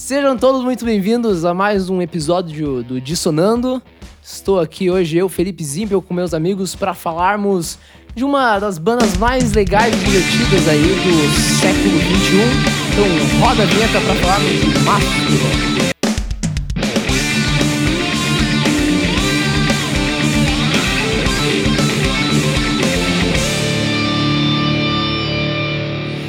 Sejam todos muito bem-vindos a mais um episódio do Dissonando. Estou aqui hoje, eu, Felipe Zimpel, com meus amigos, para falarmos de uma das bandas mais legais e divertidas aí do século XXI. Então, roda a vinheta para falarmos de Mastodon.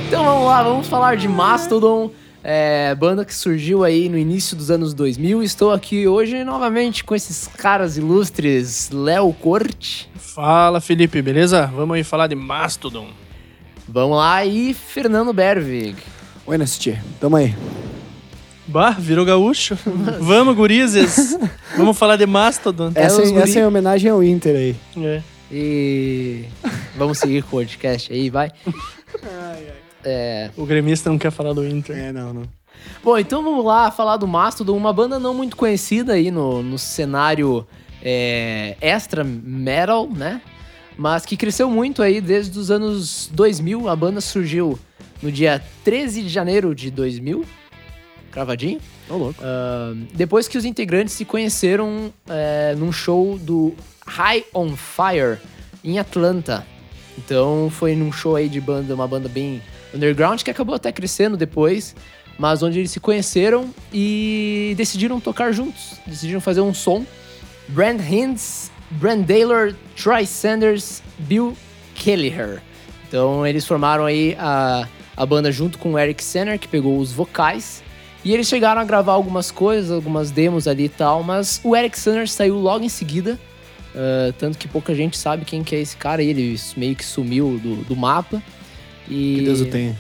Então vamos lá, vamos falar de Mastodon, é, banda que surgiu aí no início dos anos 2000. Estou aqui hoje novamente com esses caras ilustres, Léo Corte. Fala, Felipe, beleza? Vamos aí falar de Mastodon. Vamos lá, e Fernando Bervig. Oi, Nestie. Tamo aí. Bah, virou gaúcho. Vamos, gurizes. Vamos falar de Mastodon. É, essa, guri- essa é em homenagem ao Inter aí. É. E vamos seguir com o podcast aí, vai. É, O gremista não quer falar do Inter. É, não, não. Bom, então vamos lá falar do Mastodon, uma banda não muito conhecida aí no, no cenário é, extra metal, né? Mas que cresceu muito aí desde os anos 2000. A banda surgiu no dia 13 de janeiro de 2000, cravadinho. Tô louco. Ah, depois que os integrantes se conheceram é, num show do High on Fire em Atlanta. Então foi num show aí de banda, uma banda bem underground que acabou até crescendo depois, mas onde eles se conheceram e decidiram tocar juntos, decidiram fazer um som. Brand Hinds, Brand Taylor, Troy Sanders, Bill Kelleher. Então eles formaram aí a, a banda junto com o Eric Senner, que pegou os vocais. E eles chegaram a gravar algumas coisas, algumas demos ali e tal, mas o Eric Sanders saiu logo em seguida. ah, tanto que pouca gente sabe quem que é esse cara, ele meio que sumiu do, do mapa. E... Que Deus o tenha.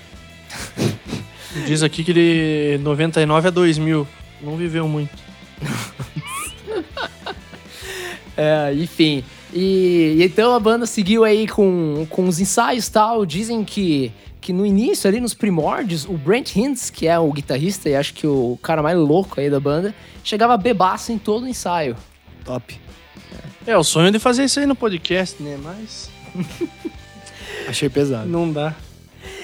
Diz aqui que ele 99 a 2000. Não viveu muito. É, enfim. E, e então a banda seguiu aí com, com os ensaios e tal. Dizem que, que no início, ali nos primórdios, o Brent Hintz, que é o guitarrista e acho que o cara mais louco aí da banda, chegava bebaço em todo o ensaio. Top. É, o sonho de fazer isso aí no podcast, né? Mas Achei pesado. não dá.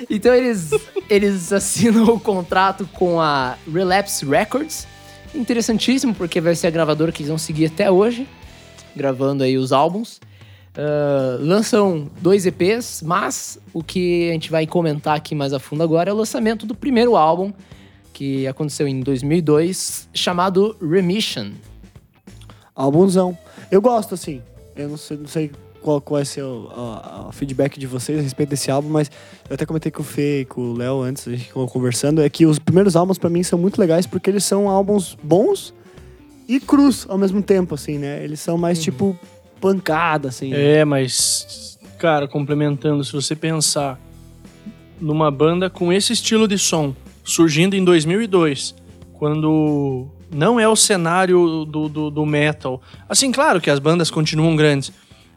Então eles, eles assinam o contrato com a Relapse Records. Interessantíssimo, porque vai ser a gravadora que eles vão seguir até hoje, gravando aí os álbuns. Ah, lançam dois EPs, mas o que a gente vai comentar aqui mais a fundo agora é o lançamento do primeiro álbum, que aconteceu em 2002, chamado Remission. Álbumzão. Eu gosto, assim. Eu não sei, não sei qual, qual vai ser o, feedback de vocês a respeito desse álbum, mas eu até comentei com o Fê e com o Léo antes, a gente ficou conversando, é que os primeiros álbuns pra mim são muito legais porque eles são álbuns bons e crus ao mesmo tempo, assim, né? Eles são mais tipo pancada, assim. É, mas, cara, complementando, se você pensar numa banda com esse estilo de som, surgindo em 2002, quando não é o cenário do, do, do metal. Assim, claro que as bandas continuam grandes,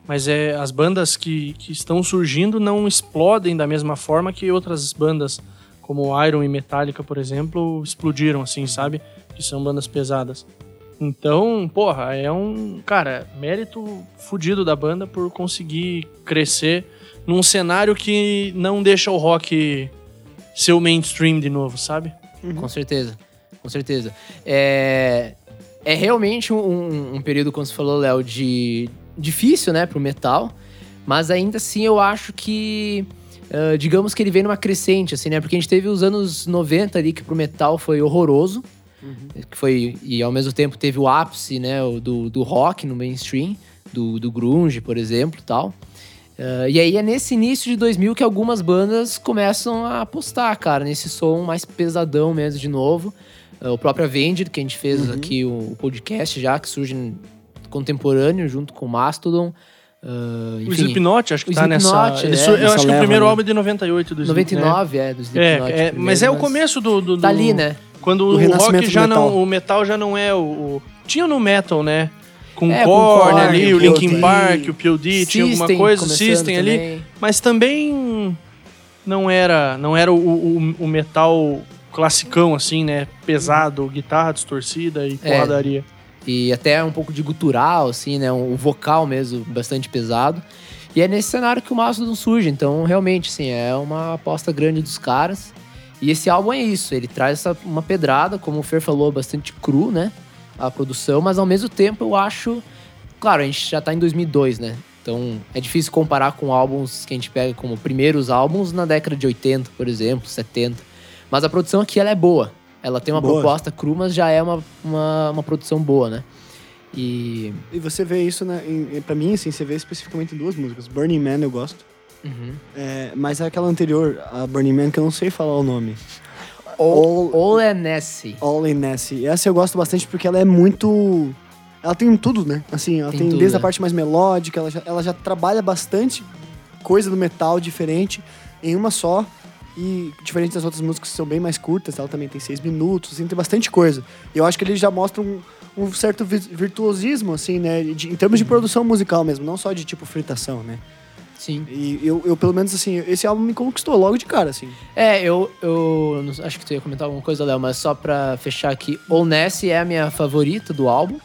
mas é as bandas que, que estão surgindo não explodem da mesma forma que outras bandas, como Iron e Metallica, por exemplo, explodiram, assim, sabe? Que são bandas pesadas. Então, porra, é um, cara, mérito fudido da banda por conseguir crescer num cenário que não deixa o rock ser o mainstream de novo, sabe? Com certeza, com certeza. É, é realmente um, um período, como você falou, Léo, de difícil, né, pro metal. Mas ainda assim eu acho que, ah, digamos que ele vem numa crescente, assim, né? Porque a gente teve os anos 90 ali que pro metal foi horroroso. Que foi, e ao mesmo tempo teve o ápice, né, do, do rock no mainstream, do, do grunge, por exemplo, tal. Ah, e aí é nesse início de 2000 que algumas bandas começam a apostar, cara, nesse som mais pesadão mesmo de novo. Ah, o próprio Avenged, que a gente fez aqui o, o podcast já, que surge contemporâneo junto com o Mastodon. O enfim, Slipknot, acho que o tá nessa. Slipknot, ele é, eu nessa acho que o primeiro né? álbum é de 98 do Slipknot, 99 é, do né? Slipknot. É, é, primeiro, mas é o começo do. do, do Tá ali, né? Quando Do o rock do já não. O metal já não é o. o- tinha no metal, né? Com É, com Korn Korn, ali, o o Linkin POD, Park, o POD, tinha alguma coisa, o System ali. também. Mas também não era, não era o, o, o metal classicão, assim, né? Pesado, guitarra distorcida e É. E até um pouco de gutural, assim, né? O vocal mesmo, bastante pesado. E é nesse cenário que o Mastodon surge. Então, realmente, assim, é uma aposta grande dos caras. E esse álbum é isso, ele traz essa, uma pedrada, como o Fer falou, bastante cru, né? A produção, mas ao mesmo tempo eu acho. Claro, a gente já tá em 2002, né? Então é difícil comparar com álbuns que a gente pega como primeiros álbuns na década de 80, por exemplo, 70. Mas a produção aqui ela é boa. Ela tem uma Boa. proposta cru, mas já é uma, uma, uma produção boa, né? E. E você vê isso, né, em, pra mim, assim, você vê especificamente em duas músicas. Burning Man eu gosto. Uhum. É, mas é aquela anterior, a Burning Man, que eu não sei falar o nome. All, All é Nessie. All in Nessie. Essa eu gosto bastante porque ela é muito. Ela tem tudo, né? Assim, ela Tem tem, tudo, desde a é. parte mais melódica, ela já, ela já trabalha bastante coisa do metal diferente em uma só. E diferente das outras músicas que são bem mais curtas, ela também tem seis minutos, assim, tem bastante coisa. E eu acho que ele já mostra um, um certo vi- virtuosismo, assim, né? de- em termos de produção musical mesmo, não só de tipo fritação, né? Sim. E eu, eu, pelo menos, assim, esse álbum me conquistou logo de cara, assim. É, eu, eu não- acho que tu ia comentar alguma coisa, Léo, mas só pra fechar aqui, Nessie é a minha favorita do álbum.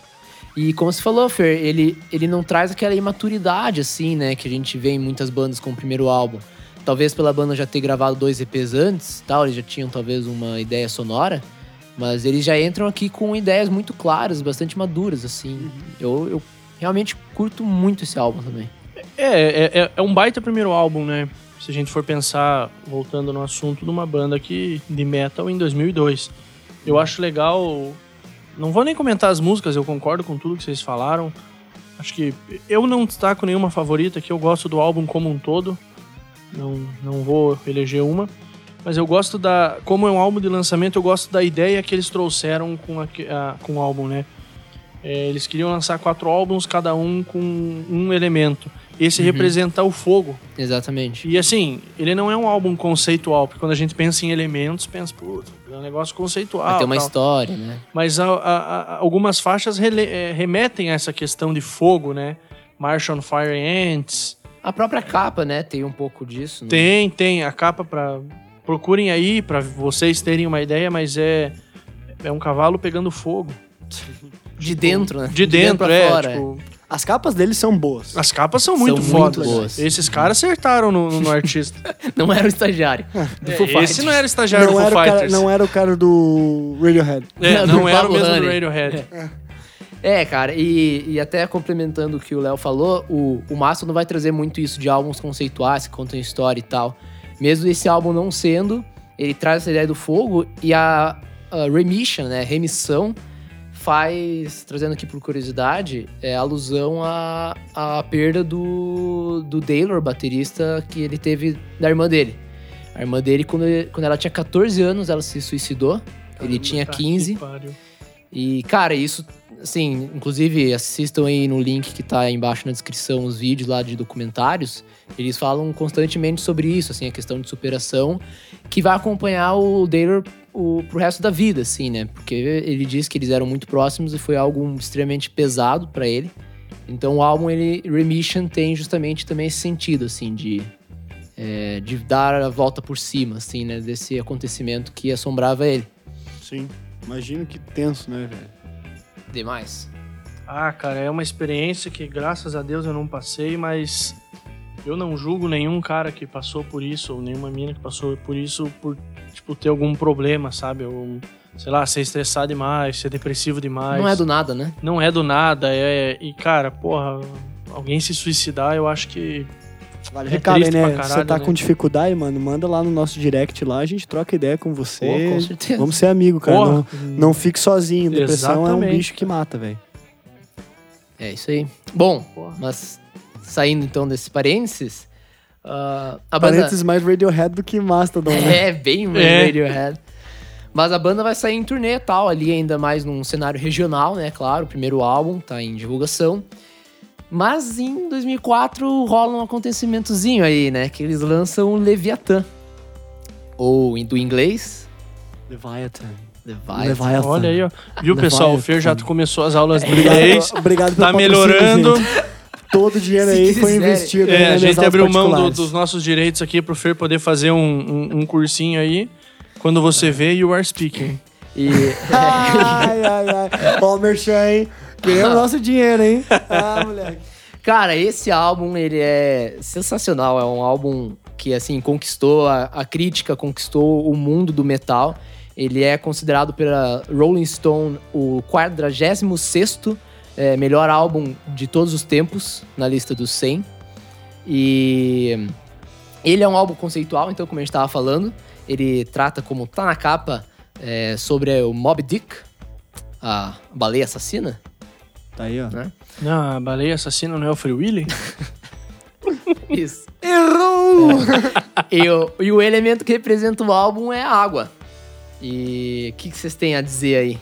E como você falou, Fer, ele, ele não traz aquela imaturidade, assim, né, que a gente vê em muitas bandas com o primeiro álbum. Talvez pela banda já ter gravado dois EPs antes, tal, eles já tinham talvez uma ideia sonora, mas eles já entram aqui com ideias muito claras, bastante maduras, assim. Eu, eu realmente curto muito esse álbum também. É, é, é- é um baita primeiro álbum, né? Se a gente for pensar, voltando no assunto, de uma banda que, de metal em 2002. Eu acho legal. Não vou nem comentar as músicas, eu concordo com tudo que vocês falaram. Acho que eu não destaco nenhuma favorita, que eu gosto do álbum como um todo. Não, não vou eleger uma. Mas eu gosto da. Como é um álbum de lançamento, eu gosto da ideia que eles trouxeram com, a, a- com o álbum, né? É, eles queriam lançar quatro álbuns, cada um com um elemento. Esse representa o fogo. Exatamente. E assim, ele não é um álbum conceitual, porque quando a gente pensa em elementos, pensa, putz, é um negócio conceitual. Ter uma tal. história, né? Mas a- a- algumas faixas rele- é, remetem a essa questão de fogo, né? March on Fire Ants. A própria capa, né, tem um pouco disso. né? Tem, tem. A capa pra. Procurem aí pra vocês terem uma ideia, mas é. É um cavalo pegando fogo. De dentro, né? De dentro, pra é. fora. tipo, As capas deles são boas. as capas são São muito muito fodas. boas. Esses caras acertaram no, no artista. Não era o estagiário. do Foo É, Fighters. esse não era estagiário Não do era, Foo o cara, Fighters. não era o cara do Radiohead. É, Do não era o mesmo do Honey. Radiohead. É, cara, e, e até complementando o que o Léo falou, o, o Mastodon vai trazer muito isso de álbuns conceituais, que contam história e tal. Mesmo esse álbum não sendo, ele traz essa ideia do fogo e a, a remission, né, remissão, faz, trazendo aqui por curiosidade, é alusão à, à perda do, do Taylor, baterista, que ele teve da irmã dele. A irmã dele, quando, ele- quando ela tinha 14 anos, ela se suicidou. ele tinha Tá que 15. pariu. E, cara, isso, assim, inclusive assistam aí no link que tá aí embaixo na descrição os vídeos lá de documentários. Eles falam constantemente sobre isso, assim, a questão de superação, que vai acompanhar o Taylor o, pro resto da vida, assim, né? Porque ele diz que eles eram muito próximos e foi algo extremamente pesado pra ele. Então o álbum, ele, Remission, tem justamente também esse sentido, assim, de, é, de dar a volta por cima, assim, né? Desse acontecimento que assombrava ele. Sim. Imagino que tenso, né, velho? Demais. Ah, cara, é uma experiência que graças a Deus eu não passei, mas eu não julgo nenhum cara que passou por isso, ou nenhuma mina que passou por isso, por, tipo, ter algum problema, sabe? Ou, sei lá, ser estressado demais, ser depressivo demais. Não é do nada, né? Não é do nada, é... E, cara, porra, alguém se suicidar, eu acho que... Vale É recado aí, triste né? pra Você caralho, tá né? com dificuldade, mano, manda lá no nosso direct lá, a gente troca ideia com você. Pô, com certeza. Vamos ser amigo, cara. Não, não fique sozinho. Depressão é um Exatamente, bicho que mata, velho. É isso aí. Bom, Porra. mas saindo então desse parênteses, ah, a banda Parênteses mais Radiohead do que Mastodon, né? é bem mais É. Radiohead. Mas a banda vai sair em turnê e tal, ali ainda mais num cenário regional, né? Claro, o primeiro álbum tá em divulgação. Mas em 2004 rola um acontecimentozinho aí, né? Que eles lançam o Leviathan. Ou em do inglês, Leviathan. Leviathan. Leviathan. Olha aí, ó. Viu, Leviathan. pessoal? O Fer já começou as aulas de Obrigado, inglês. obrigado pelo Tá melhorando. gente. Todo o dinheiro Se aí foi investido. É, aí a gente abriu mão do- dos nossos direitos aqui pro Fer poder fazer um, um, um cursinho aí. Quando você vê, you are speaking. E Ai, ai, ai. Ó, o Merchan, hein? Queremos nosso dinheiro, hein? Ah, moleque. Cara, esse álbum, ele é sensacional. É um álbum que assim conquistou a, a crítica, conquistou o mundo do metal. Ele é considerado pela Rolling Stone o 46º é, melhor álbum de todos os tempos na lista dos 100. E ele é um álbum conceitual, então, como a gente estava falando, ele trata, como tá na capa, é, sobre o Mob Dick, a baleia assassina. Tá aí, ó. Né? Não, a baleia assassina não é o Free Willy? Isso. Errou! E o, e o elemento que representa o álbum é a água. E o que, que vocês têm a dizer aí?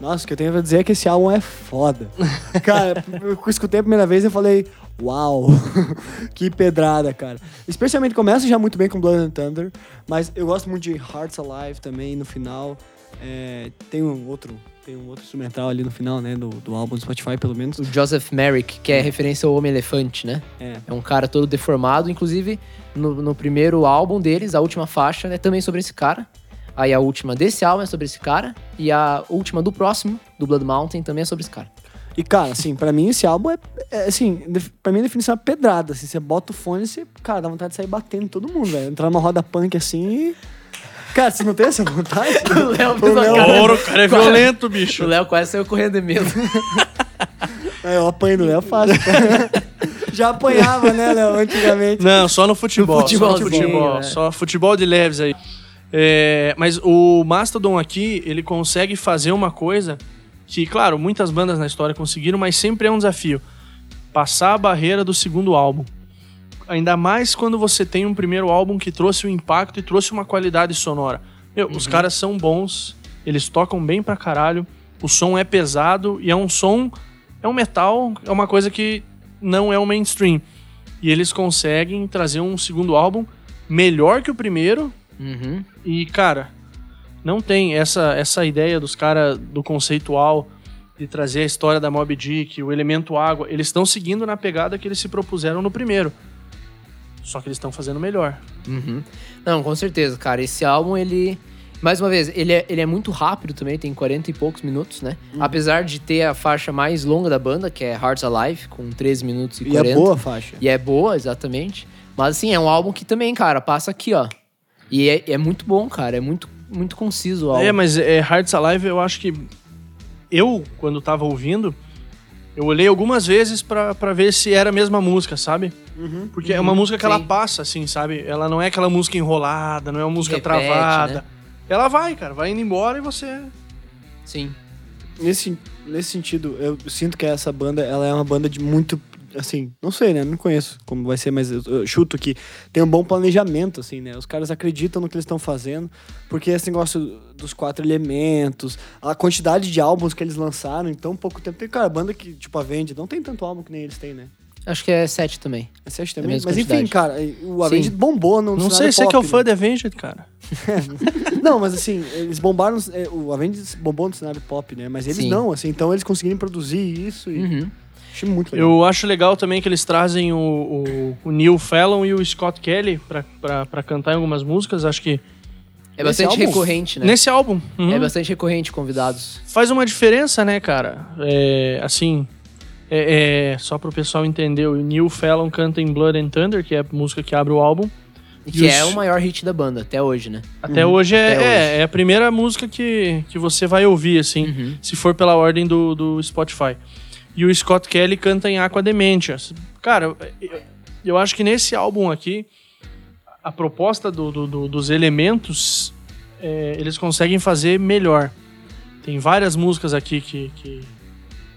Nossa, o que eu tenho pra dizer é que esse álbum é foda. Cara, eu escutei a primeira vez e falei, uau, que pedrada, cara. Especialmente começa já muito bem com Blood and Thunder, mas eu gosto muito de Hearts Alive também no final. É, tem um outro, tem um outro instrumental ali no final, né, do, do álbum do Spotify, pelo menos. O Joseph Merrick, que é referência ao Homem-Elefante, né? É. É um cara todo deformado. Inclusive, no, no primeiro álbum deles, a última faixa é também sobre esse cara. Aí a última desse álbum é sobre esse cara. E a última do próximo, do Blood Mountain, também é sobre esse cara. E, cara, assim, pra mim esse álbum é, é assim, pra mim a definição é pedrada, assim, você bota o fone e você, cara, dá vontade de sair batendo todo mundo, velho. Entrar numa roda punk assim e... Cara, você não tem essa vontade? O Léo fez O uma cara- Ouro, o cara é violento, bicho. O Léo quase saiu correndo de medo. É, eu apanho do Léo fácil. Já apanhava, né, Léo, antigamente. Não, só no futebol. No só no futebol. né? Só futebol de leves aí. É, mas o Mastodon aqui, ele consegue fazer uma coisa que, claro, muitas bandas na história conseguiram, mas sempre é um desafio. Passar a barreira do segundo álbum. Ainda mais quando você tem um primeiro álbum que trouxe um impacto e trouxe uma qualidade sonora. Meu, Os caras são bons, eles tocam bem pra caralho, o som é pesado e é um som. É um metal, é uma coisa que não é o mainstream. E eles conseguem trazer um segundo álbum melhor que o primeiro. Uhum. E, cara, não tem essa, essa ideia dos caras do conceitual de trazer a história da Mob Dick, o elemento água. Eles estão seguindo na pegada que eles se propuseram no primeiro. Só que eles estão fazendo melhor. Uhum. Não, com certeza, cara. Esse álbum, ele. Mais uma vez, ele é, ele é muito rápido também, tem 40 e poucos minutos, né? Apesar de ter a faixa mais longa da banda, que é Hearts Alive, com 13 minutos e E 40. é boa a faixa. E é boa, exatamente. Mas assim, é um álbum que também, cara, passa aqui, ó. E é, é muito bom, cara. É muito, muito conciso o álbum. É, mas é, Hearts Alive, eu acho que. Eu, quando tava ouvindo, eu olhei algumas vezes pra, pra ver se era a mesma música, sabe? Porque é uma música que ela sim. passa, assim, sabe? Ela não é aquela música enrolada, não é uma música Repete, travada. né? Ela vai, cara, vai indo embora e você. Sim. Nesse, nesse sentido, eu sinto que essa banda, ela é uma banda de muito, assim, não sei, né? Não conheço como vai ser, mas eu, eu chuto que tem um bom planejamento, assim, né? Os caras acreditam no que eles estão fazendo, porque esse negócio dos quatro elementos, a quantidade de álbuns que eles lançaram em tão pouco tempo. Tem, cara, banda que, tipo, a Avenged não tem tanto álbum que nem eles têm, né? Acho que é 7 também. É sete a também. Mas enfim, quantidade. cara, o Sim. Avenged bombou no Não sei, você que é o pop, fã né? de Avenged, cara. Não, mas assim, eles bombaram. é, O Avenged bombou no cenário pop, né? Mas eles Sim. não, assim, então eles conseguiram produzir isso e Uhum. Achei muito legal. Eu acho legal também que eles trazem o, o, o Neil Fallon e o Scott Kelly pra, pra, pra cantar em algumas músicas. Acho que É Nesse bastante álbum? recorrente, né? nesse álbum. uhum. É bastante recorrente convidados. faz uma diferença, né, cara? É, assim, é, é, só pro pessoal entender, o Neil Fallon canta em Blood and Thunder, que é a música que abre o álbum. E que E é os- o maior hit da banda até hoje, né? Até hoje é, Até é, hoje. é a primeira música que, que você vai ouvir, assim, Uhum. se for pela ordem do, do Spotify. E o Scott Kelly canta em Aqua Dementia. Cara, eu, eu acho que nesse álbum aqui, a proposta do- do- do- dos elementos, é, eles conseguem fazer melhor. Tem várias músicas aqui que, que,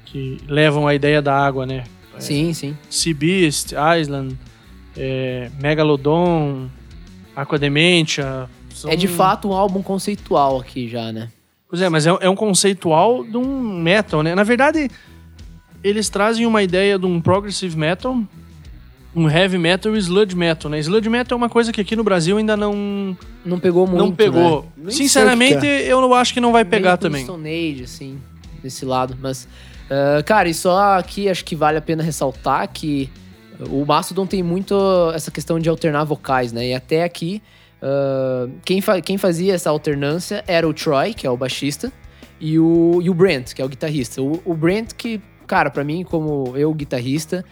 que levam a ideia da água, né? Sim, sim. Sea Beast, Island, é, Megalodon, Aqua Dementia. são- É de fato um álbum conceitual aqui já, né? Pois é, mas é, é um conceitual de um metal, né? Na verdade, eles trazem uma ideia de um progressive metal, um heavy metal e sludge metal, né? Sludge metal é uma coisa que aqui no Brasil ainda não, Não pegou muito, não pegou. né? Sinceramente, que eu não acho que não vai pegar Meio também. Stone Age, assim, desse lado. Mas, ah, cara, e só aqui acho que vale a pena ressaltar que o Mastodon tem muito essa questão de alternar vocais, né? E até aqui, ah, quem, fa- quem fazia essa alternância era o Troy, que é o baixista, e o, e o Brent, que é o guitarrista. O, o Brent que, cara, pra mim, como eu, guitarrista,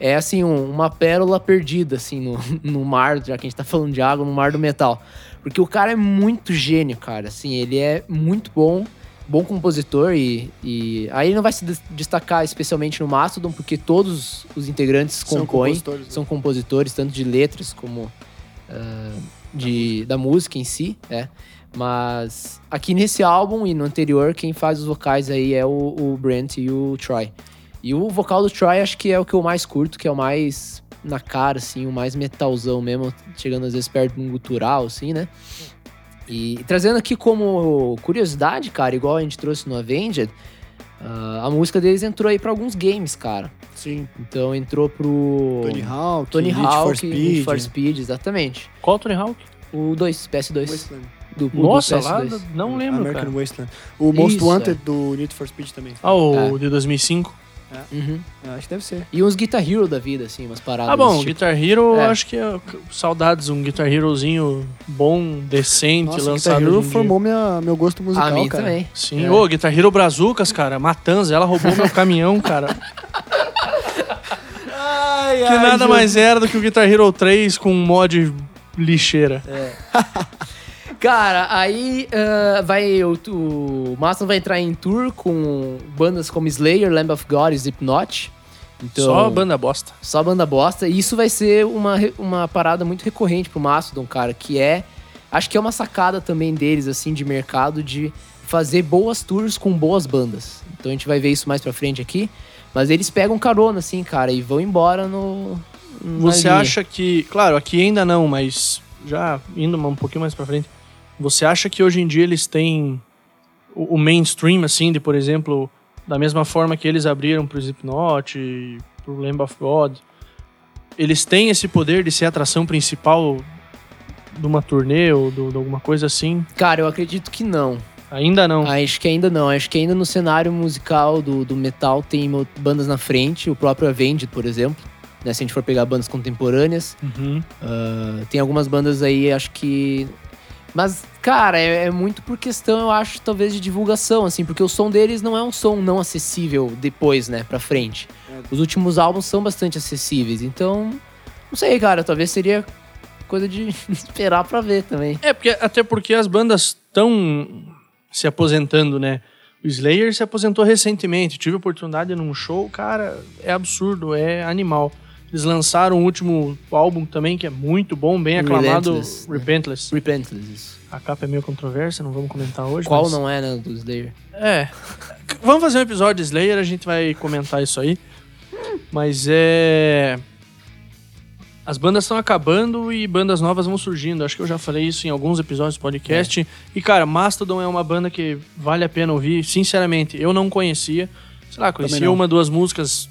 é assim, um- uma pérola perdida, assim, no, no mar, já que a gente tá falando de água, no mar do metal. Porque o cara é muito gênio, cara. Assim, ele é muito bom, bom compositor e, e aí ele não vai se des- destacar especialmente no Mastodon, porque todos os integrantes São compõem, compositores, né? são compositores, tanto de letras como ah, de, da música em si, é. Mas aqui nesse álbum e no anterior, quem faz os vocais aí é o, o Brent e o Troy. E o vocal do Troy acho que é o que eu mais curto, que é o mais na cara, assim, o mais metalzão mesmo, chegando às vezes perto de um gutural, assim, né? E trazendo aqui como curiosidade, cara, igual a gente trouxe no Avenged, ah, a música deles entrou aí pra alguns games, cara. Sim. Então entrou pro Tony Hawk, Tony Need for Hawk, Speed. Need for Speed, exatamente. Qual o Tony Hawk? O 2, PS2. Wasteland. Do, do Nossa, PS2. lá não lembro, American cara. Wasteland. O Most Isso, Wanted é. do Need for Speed também. Ah, o É. de 2005. Uhum. Eu acho que deve ser. E uns Guitar Hero da vida, assim, umas paradas. Ah, bom, tipo. Guitar Hero, É. acho que é saudades, um Guitar Herozinho bom, decente, Nossa, o lançado Guitar Hero formou minha, meu gosto musical, A mim cara. também. Sim, É. ô, Guitar Hero Brazucas, cara, Matanza, ela roubou meu caminhão, cara. Ai, Que nada mais era do que o Guitar Hero 3 com um mod lixeira. Cara, aí ah, vai o, o Mastodon vai entrar em tour com bandas como Slayer, Lamb of God e Slipknot. Então, Só banda bosta. Só banda bosta. E isso vai ser uma, uma parada muito recorrente pro Mastodon, cara, que é. Acho que é uma sacada também deles, assim, de mercado, de fazer boas tours com boas bandas. Então a gente vai ver isso mais pra frente aqui. Mas eles pegam carona, assim, cara, e vão embora no. Você linha. acha que, claro, aqui ainda não, mas já indo um pouquinho mais pra frente, você acha que hoje em dia eles têm o, o mainstream, assim, de, por exemplo, da mesma forma que eles abriram pro Slipknot, e pro Lamb of God, eles têm esse poder de ser a atração principal de uma turnê ou do- de alguma coisa assim? Cara, eu acredito que não. Ainda não. Acho que ainda não. Acho que ainda no cenário musical do, do metal tem bandas na frente, o próprio Avenged, por exemplo. Né, se a gente for pegar bandas contemporâneas. Uhum. Ah, tem algumas bandas aí, acho que. Mas, cara, é, é muito por questão, eu acho, talvez, de divulgação, assim, porque o som deles não é um som não acessível depois, né, pra frente. É. Os últimos álbuns são bastante acessíveis, então. Não sei, cara, talvez seria coisa de esperar pra ver também. É, porque, até porque as bandas estão se aposentando, né? O Slayer se aposentou recentemente. Tive a oportunidade num show, cara, é absurdo, é animal. Eles lançaram o último álbum também, que é muito bom, bem aclamado, Relentless, né? Repentless. Repentless, isso. A capa é meio controversa, não vamos comentar hoje. Qual mas- não é, né, do Slayer? É. Vamos fazer um episódio de Slayer, a gente vai comentar isso aí. Mas é. As bandas estão acabando e bandas novas vão surgindo. Acho que eu já falei isso em alguns episódios do podcast. E, cara, Mastodon é uma banda que vale a pena ouvir. Sinceramente, eu não conhecia. Sei lá, conhecia não. uma, duas músicas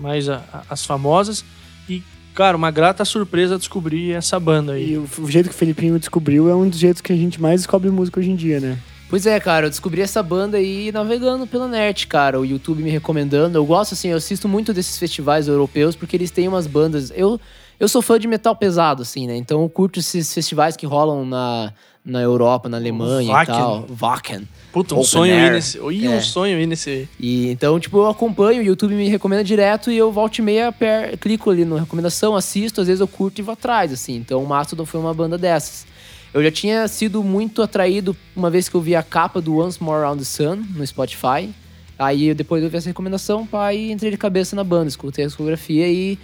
mais a- a- as famosas. E, cara, uma grata surpresa descobrir essa banda aí. E o, o jeito que o Felipinho descobriu é um dos jeitos que a gente mais descobre música hoje em dia, né? Pois é, cara, eu descobri essa banda aí navegando pela net, cara. O YouTube me recomendando. Eu gosto, assim, eu assisto muito desses festivais europeus porque eles têm umas bandas. Eu, eu sou fã de metal pesado, assim, né? Então eu curto esses festivais que rolam na, na Europa, na Alemanha Wacken. e tal. Wacken. Puta, um Open sonho ir Air. nesse. Ih, É. um sonho ir nesse. E então, tipo, eu acompanho, o YouTube me recomenda direto e eu volto e meia, per, clico ali na recomendação, assisto, às vezes eu curto e vou atrás, assim. Então o Mastodon foi uma banda dessas. Eu já tinha sido muito atraído uma vez que eu vi a capa do Once More Around the Sun no Spotify. Aí depois eu vi essa recomendação, e entrei de cabeça na banda, escutei a discografia e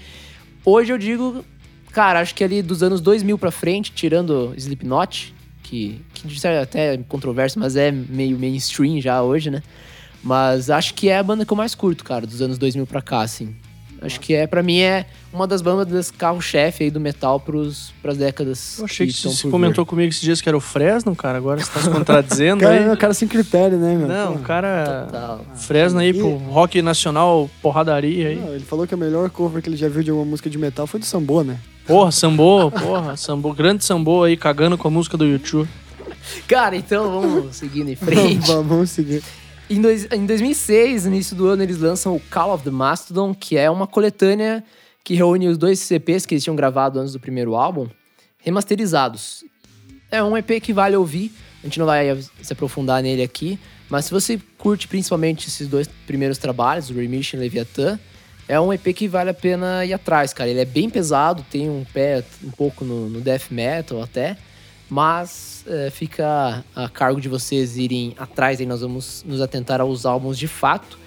hoje eu digo, cara, acho que ali dos anos 2000 pra frente, tirando Slipknot, que, que de certo até controverso, mas é meio mainstream já hoje, né? Mas acho que é a banda que eu mais curto, cara, dos anos 2000 pra cá, assim. Acho que é, pra mim, é uma das bandas carro-chefe aí do metal pros, pras décadas. Eu achei que, estão você comentou comigo esses dias que era o Fresno, cara. Agora você tá se contradizendo Cara, aí. é um cara sem critério, né, meu? Não, o cara. vir. Tal. Fresno aí E- pro rock nacional, porradaria aí. Não, ele falou que a melhor cover que ele já viu de uma música de metal foi do Sambô, né? Porra, Sambô, porra, Sambô, grande Sambô aí cagando com a música do YouTube. Cara, então vamos seguindo em frente. Vamos, vamos seguir. Em, dois- em 2006, no início do ano, eles lançam o Call of the Mastodon, que é uma coletânea que reúne os dois CPs que eles tinham gravado antes do primeiro álbum, remasterizados. É um EP que vale ouvir, a gente não vai se aprofundar nele aqui, mas se você curte principalmente esses dois primeiros trabalhos, o Remission e Leviathan, É um EP que vale a pena ir atrás, cara. Ele é bem pesado, tem um pé um pouco no, no death metal até, mas é, fica a cargo de vocês irem atrás. Aí nós vamos nos atentar aos álbuns de fato.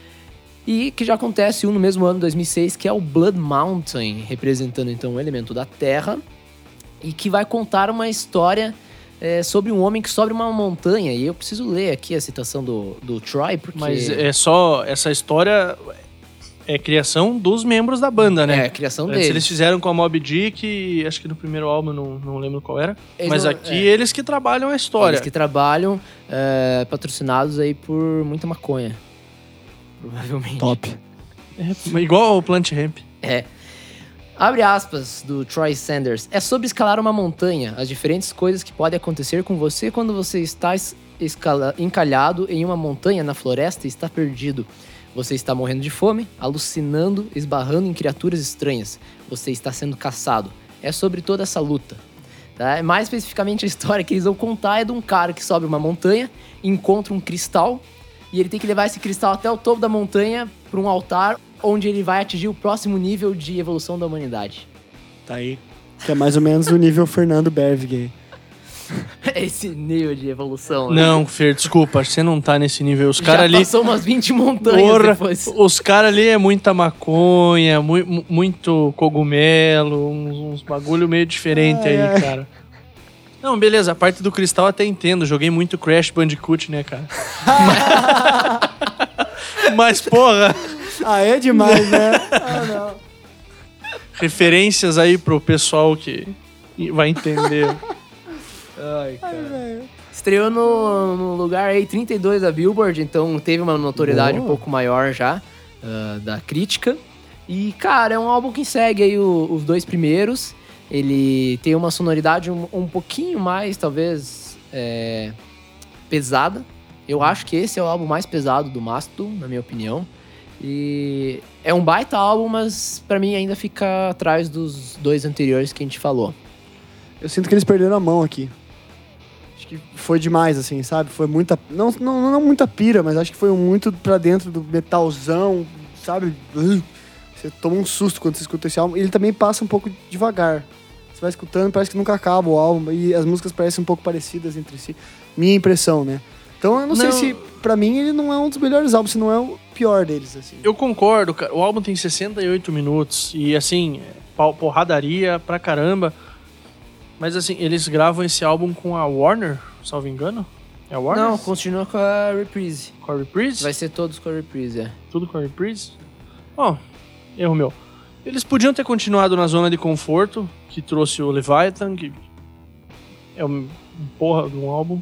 E que já acontece um no mesmo ano, 2006, que é o Blood Mountain, representando então um elemento da Terra, e que vai contar uma história é, sobre um homem que sobe uma montanha. E eu preciso ler aqui a citação do, do Troy, porque... Mas é só. Essa história é criação dos membros da banda, né? É, a criação Antes deles. eles fizeram com a Mob Dick, acho que no primeiro álbum, não, não lembro qual era. Eles mas não- aqui é. eles que trabalham a história. Eles que trabalham é, patrocinados aí por muita maconha. Provavelmente. Top. É, igual o Plant Ramp. É. Abre aspas do Troy Sanders. É sobre escalar uma montanha, as diferentes coisas que podem acontecer com você quando você está es- escala- encalhado em uma montanha na floresta e está perdido. Você está morrendo de fome, alucinando, esbarrando em criaturas estranhas. Você está sendo caçado. É sobre toda essa luta. Tá? Mais especificamente, a história que eles vão contar é de um cara que sobe uma montanha, encontra um cristal e ele tem que levar esse cristal até o topo da montanha para um altar onde ele vai atingir o próximo nível de evolução da humanidade. Tá aí. Que é mais ou menos o nível Fernando Bervig. Esse nível de evolução. né? Não, Fer, desculpa, você não tá nesse nível. Os caras ali. passou umas 20 montanhas Porra, depois. os caras ali é muita maconha, mu- mu- muito cogumelo, uns, uns bagulho meio diferente aí, ai. cara. Não, beleza, a parte do cristal até entendo. Joguei muito Crash Bandicoot, né, cara? Mas, porra, Ah, é demais, né? Ah, não. referências aí pro pessoal que vai entender. Ai, cara. Estreou no, no lugar aí 32 da Billboard, então teve uma notoriedade Boa. um pouco maior já ah, da crítica. E, cara, é um álbum que segue aí o- os dois primeiros. Ele tem uma sonoridade um, um pouquinho mais, talvez, é, pesada. Eu acho que esse é o álbum mais pesado do Mastodon, na minha opinião. E é um baita álbum, mas pra mim ainda fica atrás dos dois anteriores que a gente falou. Eu sinto que eles perderam a mão aqui. Que foi demais, assim, sabe? Foi muita. Não, não, não muita pira, mas acho que foi muito pra dentro do metalzão, sabe? Você toma um susto quando você escuta esse álbum. Ele também passa um pouco devagar. Você vai escutando, parece que nunca acaba o álbum. E as músicas parecem um pouco parecidas entre si. Minha impressão, né? Então eu não, sei Não. se, pra mim, ele não é um dos melhores álbuns, se não é o pior deles, assim. Eu concordo, cara. O álbum tem 68 minutos e, assim, porradaria pra caramba. Mas, assim, eles gravam esse álbum com a Warner, salvo engano? É a Warner? Não, continua com a Reprise. Com a Reprise? Vai ser todos com a Reprise, é. Tudo com a Reprise? Ó, erro meu. Eles podiam ter continuado na zona de conforto, que trouxe o Leviathan, que é um um porra de um álbum.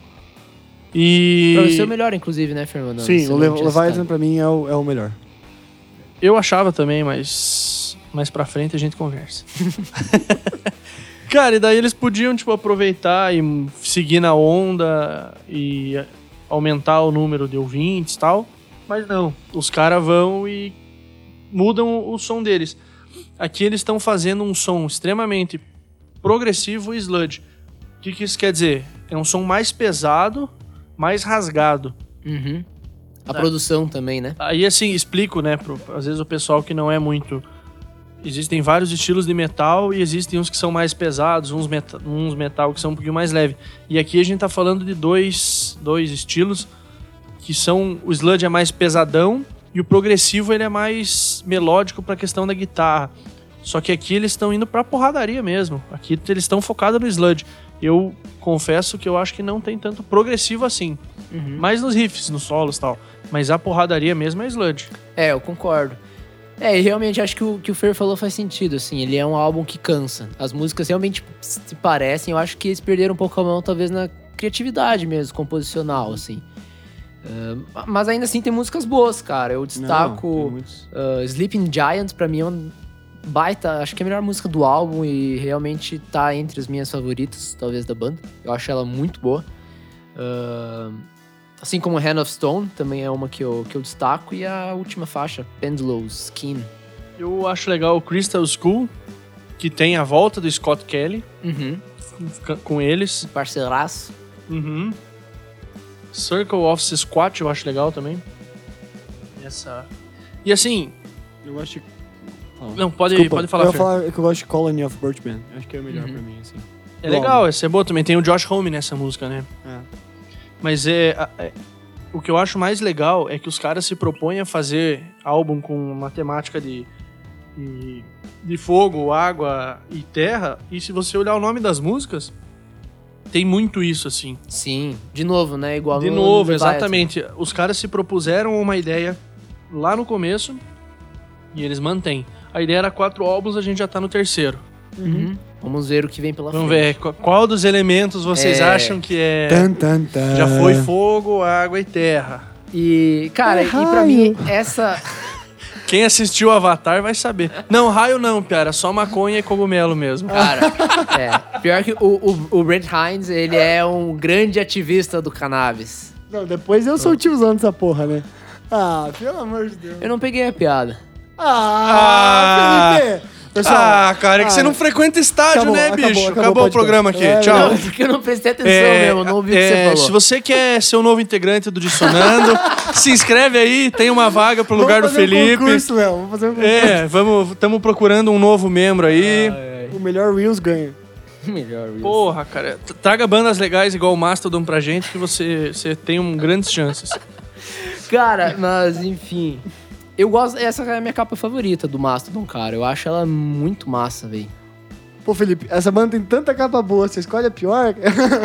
E Pra você é o melhor, inclusive, né, Fernando? Sim, o Le- Leviathan pra mim é o, é o melhor. eu achava também, mas mais pra frente a gente conversa. Cara, e daí eles podiam, tipo, aproveitar e seguir na onda e aumentar o número de ouvintes e tal. Mas não, os caras vão e mudam o som deles. Aqui eles estão fazendo um som extremamente progressivo e sludge. O que, que isso quer dizer? É um som mais pesado, mais rasgado. Uhum. A Tá. produção também, né? Aí assim, explico, né, pro, às vezes o pessoal que não é muito... Existem vários estilos de metal e existem uns que são mais pesados, uns, meta, uns metal que são um pouquinho mais leve. E aqui a gente tá falando de dois, dois estilos que são... O sludge é mais pesadão e o progressivo ele é mais melódico pra questão da guitarra. Só que aqui eles estão indo pra porradaria mesmo. Aqui eles estão focados no sludge. Eu confesso que eu acho que não tem tanto progressivo assim. Uhum. Mais nos riffs, nos solos e tal. Mas a porradaria mesmo é sludge. É, eu concordo. É, e realmente acho que o que o Fer falou faz sentido, assim. Ele é um álbum que cansa. As músicas realmente se parecem. Eu acho que eles perderam um pouco a mão, talvez, na criatividade mesmo, composicional, assim. Ah, mas ainda assim tem músicas boas, cara. Eu Não, destaco muitos. Uh, Sleeping Giant, pra mim, é um baita. Acho que é a melhor música do álbum e realmente tá entre as minhas favoritas, talvez, da banda. Eu acho ela muito boa. Uh, assim como Hand of Stone, também é uma que eu, que eu destaco. E a última faixa, Pendulous Skin. Eu acho legal o Crystal School, que tem a volta do Scott Kelly Uhum. com eles. Parceiraço. Uhum. Circle of Squat eu acho legal também. Essa. E assim, Eu acho que Fala. Não, pode, Desculpa, pode falar, Eu ia falar que eu gosto de Colony of Birchman. Acho que é o melhor Uhum. pra mim, assim. É legal, essa é boa também. Tem o Josh Homme nessa música, né? É. Mas é, é- O que eu acho mais legal é que os caras se propõem a fazer álbum com uma temática de, de, de fogo, água e terra. E se você olhar o nome das músicas, tem muito isso, assim. Sim, de novo, né? Igual De no novo, Leviathan. exatamente. Os caras se propuseram uma ideia lá no começo e eles mantêm. A ideia era quatro álbuns, a gente já tá no terceiro. Uhum. Vamos ver o que vem pela Vamos frente. ver, qu- qual dos elementos vocês É. acham que é. Tan, tan, tan. Já foi fogo, água e terra. E, cara, É e pra mim, essa. Quem assistiu Avatar vai saber. Não, raio não, cara. Só maconha e cogumelo mesmo. Cara, é. Pior que o, o, o Brent Hines, ele é um grande ativista do cannabis. Não, depois eu sou o tiozão dessa porra, né? Ah, pelo amor de Deus. Eu não peguei a piada. Ah, Felipe! Pessoal, ah, cara, é que ah, você não frequenta estádio, acabou, né, acabou, bicho? acabou Acabou, o o programa aqui. É, Tchau. Não, porque eu não prestei atenção É, mesmo, não ouvi o que é, você falou. Se você quer ser o novo integrante do Dissonando, se inscreve aí, tem uma vaga pro lugar do vamos fazer Um Felipe. concurso, Léo. Vamos fazer um concurso. é, vamos, estamos procurando um novo membro aí. O melhor Reels ganha. Melhor, Will. Porra, cara, traga bandas legais igual o Mastodon pra gente que você, você tem um, grandes chances. Cara, mas enfim. Eu gosto. Essa é a minha capa favorita do Mastodon, cara. Eu acho ela muito massa, velho. Pô, Felipe, essa banda tem tanta capa boa, você escolhe a pior?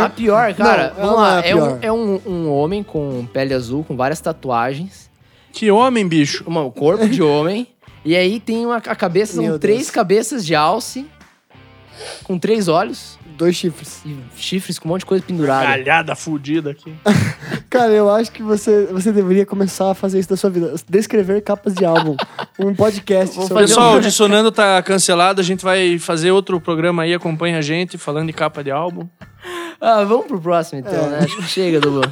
A pior, cara, Não, vamos lá. é É, um, pior. é um, um homem com pele azul, com várias tatuagens. Que homem, bicho. Uma, o corpo de homem. E aí tem uma, a cabeça, são Meu três Deus. cabeças de alce. Com três olhos. Dois chifres. E chifres com um monte de coisa pendurada. Galhada fudida aqui. Cara, eu acho que você, você deveria começar a fazer isso da sua vida. Descrever capas de álbum. Um podcast Pessoal, o Dissonando tá cancelado, a gente vai fazer outro programa aí, acompanha a gente, falando de capa de álbum. Ah, vamos pro próximo então, É. né? Acho que chega, Dudu.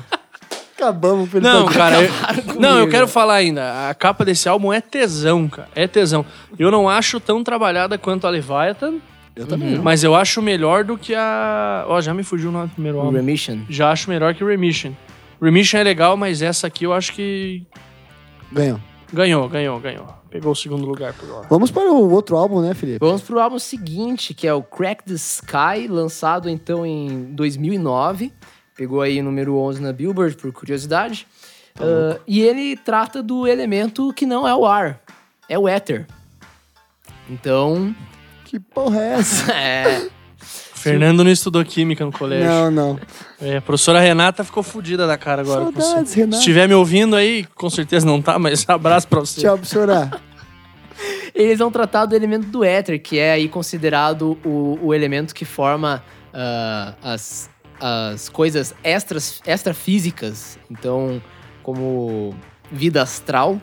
Acabamos, Felipe. Não, cara, eu, não, eu quero falar ainda. A capa desse álbum é tesão, cara. É tesão. Eu não acho tão trabalhada quanto a Leviathan, Eu também. não. mas eu acho melhor do que a. Ó, já me fugiu o nome do primeiro O álbum. Remission. Já acho melhor que Remission. Remission é legal, mas essa aqui eu acho que Ganhou. ganhou, ganhou, ganhou. Pegou o segundo lugar por lá. Vamos para o outro álbum, né, Felipe? Vamos pro álbum seguinte, que é o Crack the Sky, lançado então em 2009. Pegou aí número 11 na Billboard, por curiosidade. Ah, e ele trata do elemento que não é o ar, é o éter. Então, Que porra é essa? é, Fernando não estudou química no colégio. Não, não. É, a professora Renata ficou fodida da cara agora. com você. Saudades, Renata. Se estiver me ouvindo aí, com certeza não tá, mas abraço pra você. Tchau, professora. eles vão tratar do elemento do éter, que é aí considerado o, o elemento que forma ah, as, as coisas extras, extrafísicas. Então, como vida astral,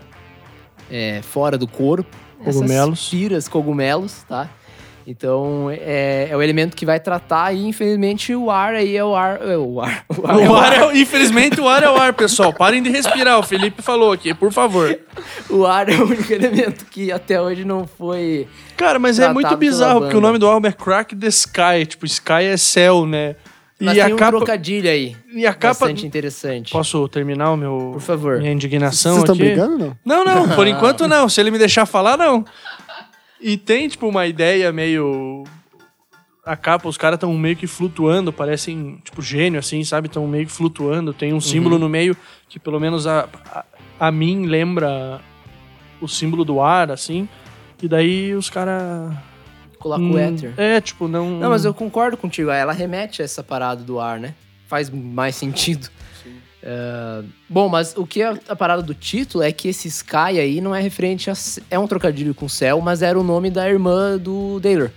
é, fora do corpo. Cogumelos. Essas piras, cogumelos, tá? Então, é, é o elemento que vai tratar e, infelizmente, o ar aí é o ar... É o ar. O ar, é O o ar é, o- infelizmente, o ar é o ar, pessoal. Parem de respirar. O Felipe falou aqui, por favor. o ar é o único elemento que até hoje não foi... Cara, mas é muito bizarro, porque o nome do álbum é Crack the Sky. Tipo, Sky é céu, né? Mas e tem a um capa. trocadilho aí. E a capa. Bastante interessante. Posso terminar o meu. Por favor. Minha indignação Vocês estão aqui? brigando, não? Não, não, por enquanto não. Se ele me deixar falar, não. E tem, tipo, uma ideia meio. A capa, os caras estão meio que flutuando, parecem, tipo, gênio, assim, sabe? Estão meio que flutuando. Tem um símbolo no meio que, pelo menos, a, a, a mim lembra o símbolo do ar, assim. E daí os caras. Coloca o éter. É, tipo, não. Não, mas eu concordo contigo. Ela remete a essa parada do ar, né? Faz mais sentido. É, bom, mas o que é a parada do título é que esse Sky aí não é referente a. É um trocadilho com céu, mas era o nome da irmã do Taylor,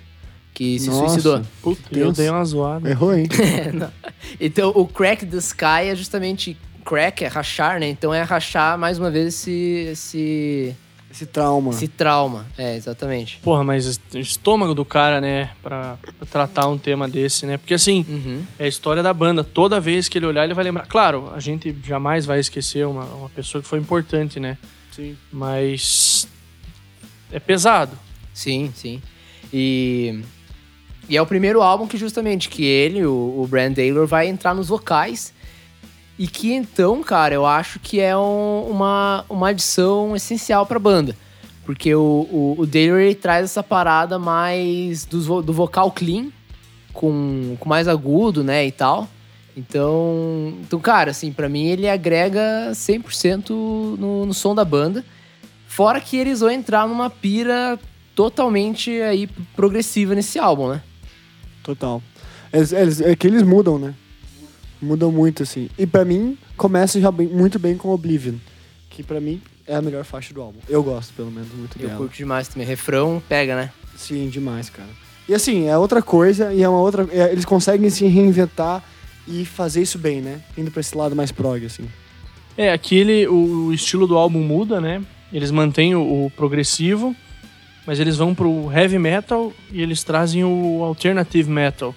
que se Nossa. suicidou. Puta, eu dei uma zoada. Errou, hein? É, então, o Crack the Sky é justamente. Crack é rachar, né? Então é rachar mais uma vez esse, esse, Esse trauma. esse trauma. É, exatamente. Porra, mas o estômago do cara, né, pra, pra tratar um tema desse, né? Porque assim, Uhum. é a história da banda. Toda vez que ele olhar, ele vai lembrar. Claro, a gente jamais vai esquecer uma, uma pessoa que foi importante, né? Sim. Mas. É pesado. Sim, sim. E, e é o primeiro álbum que justamente que ele, o, o Brand Taylor, vai entrar nos vocais. E que então, cara, eu acho que é um- uma, uma adição essencial pra banda. Porque o, o, o ele traz essa parada mais do, do vocal clean, com, com mais agudo, né, e tal. Então, então cara, assim, pra mim ele agrega 100% no, no som da banda. Fora que eles vão entrar numa pira totalmente aí progressiva nesse álbum, né? Total. Eles, eles- é que eles mudam, né? Mudam muito, assim. E pra mim, começa já bem- muito bem com Oblivion. Que pra mim é a melhor faixa do álbum. Eu gosto, pelo menos, muito Eu dela. curto demais também. Refrão pega, né? Sim, demais, cara. E assim, é outra coisa e é uma outra. é- eles conseguem se reinventar e fazer isso bem, né? Indo pra esse lado mais prog, assim. É, aqui ele, o, o estilo do álbum muda, né? Eles mantêm o, o progressivo, mas eles vão pro heavy metal e eles trazem o alternative metal.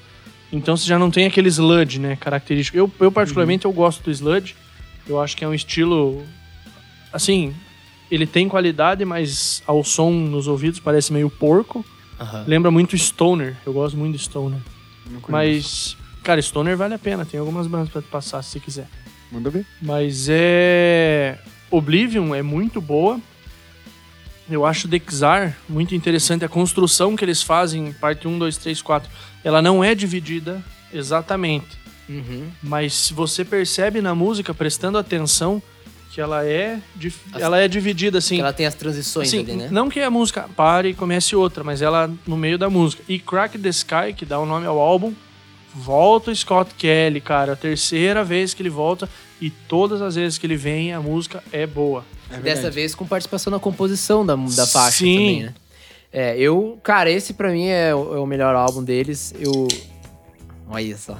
Então você já não tem aquele sludge, né? Característico. Eu, eu particularmente, eu gosto do sludge. Eu acho que é um estilo... Assim, ele tem qualidade, mas ao som nos ouvidos parece meio porco. Lembra muito Stoner. Eu gosto muito de Stoner. Mas, cara, Stoner vale a pena. Tem algumas bandas pra te passar se você quiser. Manda ver. Mas é. Oblivion é muito boa. Eu acho Dexar muito interessante. A construção que eles fazem, parte 1, 2, 3, 4, ela não é dividida exatamente. Uhum. Mas se você percebe na música, prestando atenção, que ela é, dif- As- ela é dividida assim. Que ela tem as transições Assim, ali, né? Não que a música pare e comece outra, mas ela no meio da música. E Crack the Sky, que dá o nome ao álbum, volta o Scott Kelly, cara. A terceira vez que ele volta e todas as vezes que ele vem, a música é boa. É Dessa vez com participação na composição da, da faixa Sim. também, né? É, eu... Cara, esse pra mim é o, é o melhor álbum deles. Eu... Olha só.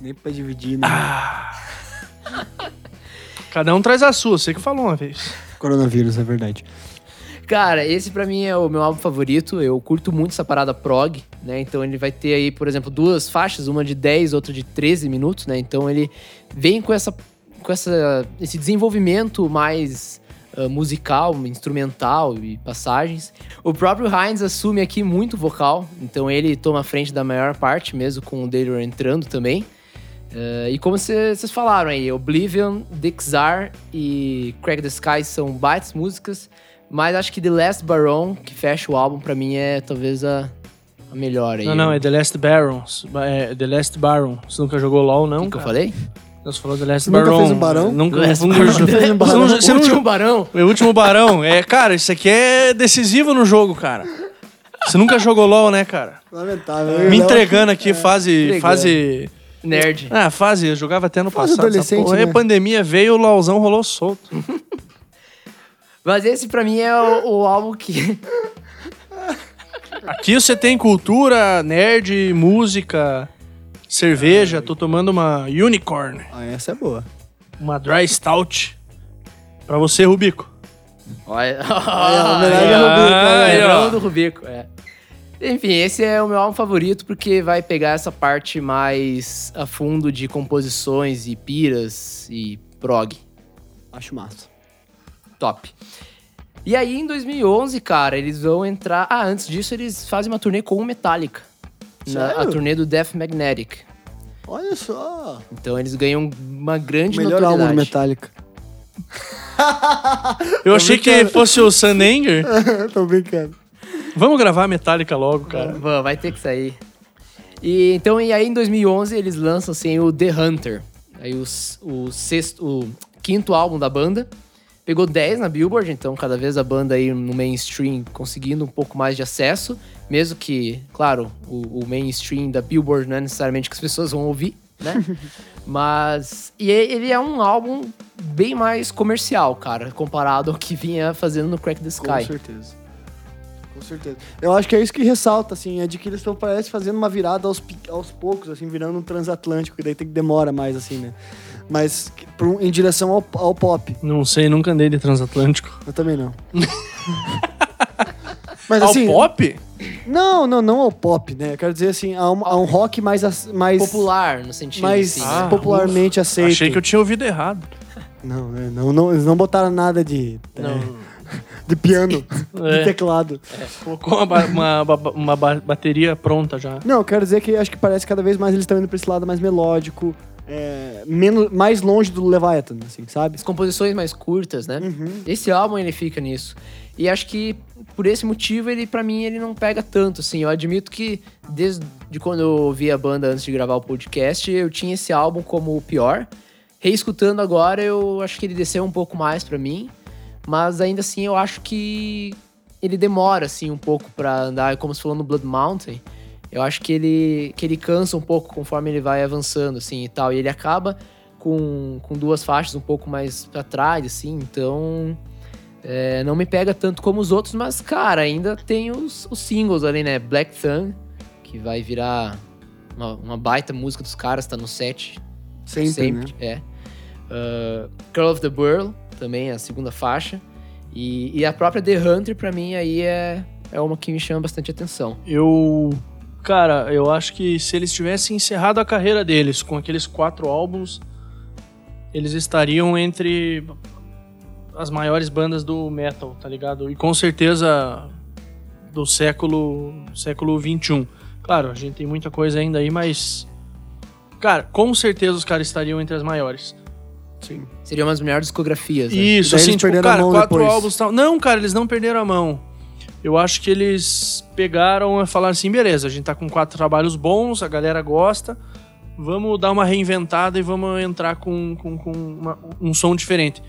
Nem pra dividir, né? Cada um traz a sua, você que falou uma vez. Coronavírus, é verdade. Cara, esse pra mim é o meu álbum favorito. Eu curto muito essa parada prog, né? Então ele vai ter aí, por exemplo, duas faixas, uma de 10, outra de 13 minutos, né? Então ele vem com essa com essa esse desenvolvimento mais ah, musical, instrumental e passagens. O próprio Heinz assume aqui muito vocal, então ele toma a frente da maior parte, mesmo com o Taylor entrando também. Ah, e como vocês falaram aí, Oblivion, Dixar e Crack the Sky são baitas músicas, mas acho que The Last Baron, que fecha o álbum, pra mim é talvez a, a melhor aí. Não, não, é The Last Barons. É The Last Baron. Você nunca jogou LOL, O não? que, que eu falei? Você falou The Last Você nunca Baron. fez um barão? Nunca Last nunca Baron. Fez um barão. Você não- você o não- último Barão. É o último barão. É, cara, isso aqui é decisivo no jogo, cara. Você nunca jogou LOL, né, cara? Lamentável. Me entregando aqui, fase. entregando. fase. Nerd. Ah, fase, eu jogava até no Fase passado. adolescente, porra. Aí né? a pandemia veio, o LOLzão rolou solto. Mas esse pra mim é o, o álbum que. Aqui você tem cultura, nerd, música, cerveja. Tô tomando uma Unicorn, Ah, essa é boa. uma Dry Stout. Pra você, Rubico. Olha. a homenagem ao Rubico, aí, Lembrando ó. do Rubico, é. Enfim, esse é o meu álbum favorito porque vai pegar essa parte mais a fundo de composições e piras e prog. Acho massa. Top. E aí, em 2011, cara, eles vão entrar... Ah, antes disso, eles fazem uma turnê com o Metallica. Na, a turnê do Death Magnetic. Olha só. Então, eles ganham uma grande melhor álbum do notoriedade. Metallica. Eu achei que fosse o Sun Anger. Tô brincando. Vamos gravar Metallica logo, cara. Vã, vai ter que sair. E então, e aí em 2011 eles lançam assim o The Hunter. Aí os- o sexto, o quinto álbum da banda. Pegou 10 na Billboard, então cada vez a banda aí no mainstream conseguindo um pouco mais de acesso, mesmo que, claro, o, o mainstream da Billboard não é necessariamente que as pessoas vão ouvir, né? Mas e ele é um álbum bem mais comercial, cara, comparado ao que vinha fazendo no Crack the Com Sky. certeza. Com certeza. Eu acho que é isso que ressalta, assim, é de que eles estão, parece, fazendo uma virada aos, aos poucos, assim, virando um transatlântico, e daí tem que demora mais, assim, né? Mas em direção ao, ao pop. Não sei, nunca andei de transatlântico. Eu também não. Mas Ao assim. pop? Não, não, não ao pop, né? Eu quero dizer assim, a um, a um rock mais, mais, Popular, no sentido mais assim, Ah, né? popularmente aceito. Achei que eu tinha ouvido errado. Não, né? não, não, eles não botaram nada de, Não, é, de piano, de É. teclado. Colocou uma, ba- uma, ba- uma ba- bateria pronta já. Não, eu quero dizer que acho que parece que cada vez mais eles estão indo pra esse lado mais melódico, é, menos, mais longe do Leviathan, assim, sabe? As composições mais curtas, né? Uhum. Esse álbum ele fica nisso. E acho que por esse motivo ele para mim ele não pega tanto, assim. Eu admito que desde quando eu ouvi a banda antes de gravar o podcast, eu tinha esse álbum como o pior. Reescutando agora, eu acho que ele desceu um pouco mais para mim, mas ainda assim eu acho que ele demora assim um pouco para andar, como se falou no Blood Mountain. Eu acho que ele que ele cansa um pouco conforme ele vai avançando assim e tal, e ele acaba com, com duas faixas um pouco mais pra trás, assim, então é, não me pega tanto como os outros, mas, cara, ainda tem os, os singles ali, né? Black Thumb, que vai virar uma, uma baita música dos caras, tá no set. Sempre, né? é. Uh, Girl of the World, também a segunda faixa. E, e a própria The Hunter, pra mim, aí é, é uma que me chama bastante atenção. Eu. Cara, eu acho que se eles tivessem encerrado a carreira deles com aqueles quatro álbuns, eles estariam entre as maiores bandas do metal, tá ligado? E com certeza do século século 21. Claro, a gente tem muita coisa ainda aí, mas cara, com certeza os caras estariam entre as maiores. Sim. Seriam umas melhores discografias. Né? Isso, assim, tipo, cara, quatro depois. álbuns tal. Não, cara, eles não perderam a mão. Eu acho que eles pegaram e falaram assim: beleza, a gente tá com quatro trabalhos bons, a galera gosta, vamos dar uma reinventada e vamos entrar com, com, com uma- um som diferente.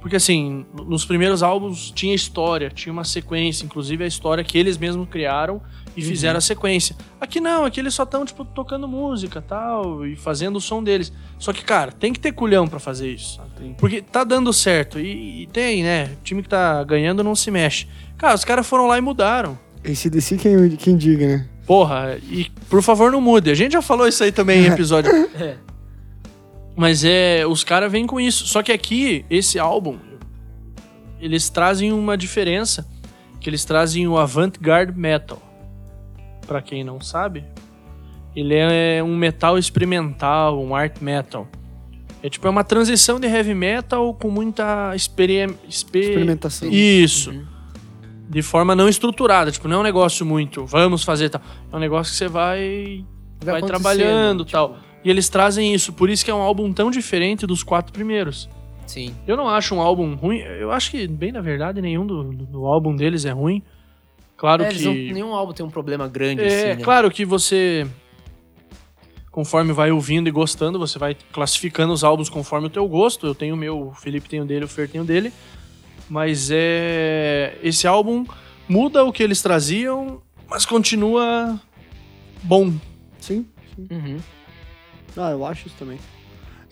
Porque assim, nos primeiros álbuns tinha história, tinha uma sequência, inclusive a história que eles mesmos criaram e fizeram a sequência. Aqui não, aqui eles só estão tipo tocando música, tal, e fazendo o som deles. Só que, cara, tem que ter culhão pra fazer isso. Porque tá dando certo e, e tem, né? O time que tá ganhando não se mexe. Cara, os caras foram lá e mudaram. Esse desse quem, quem diga, né? Porra, e por favor não mude. A gente já falou isso aí também em episódio. É. Mas é, os caras vêm com isso. Só que aqui, esse álbum, eles trazem uma diferença, que eles trazem o avant-garde metal. Pra quem não sabe, ele é um metal experimental, um art metal. É tipo é uma transição de heavy metal com muita exper- Experimentação. Isso. Uhum. De forma não estruturada, tipo, não é um negócio muito, vamos fazer tal. É um negócio que você vai vai, acontecendo, trabalhando tipo, tal. E eles trazem isso, por isso que é um álbum tão diferente dos quatro primeiros. Sim. Eu não acho um álbum ruim, eu acho que, bem na verdade, nenhum do, do- do álbum deles é ruim. Claro É, que. não- nenhum álbum tem um problema grande É, assim, né? claro que você, conforme vai ouvindo e gostando, você vai classificando os álbuns conforme o teu gosto. Eu tenho o meu, o Felipe tem o dele, o Fer tem o dele. Mas é. Esse álbum muda o que eles traziam, mas continua bom. Sim, sim. Uhum. Ah, eu acho isso também.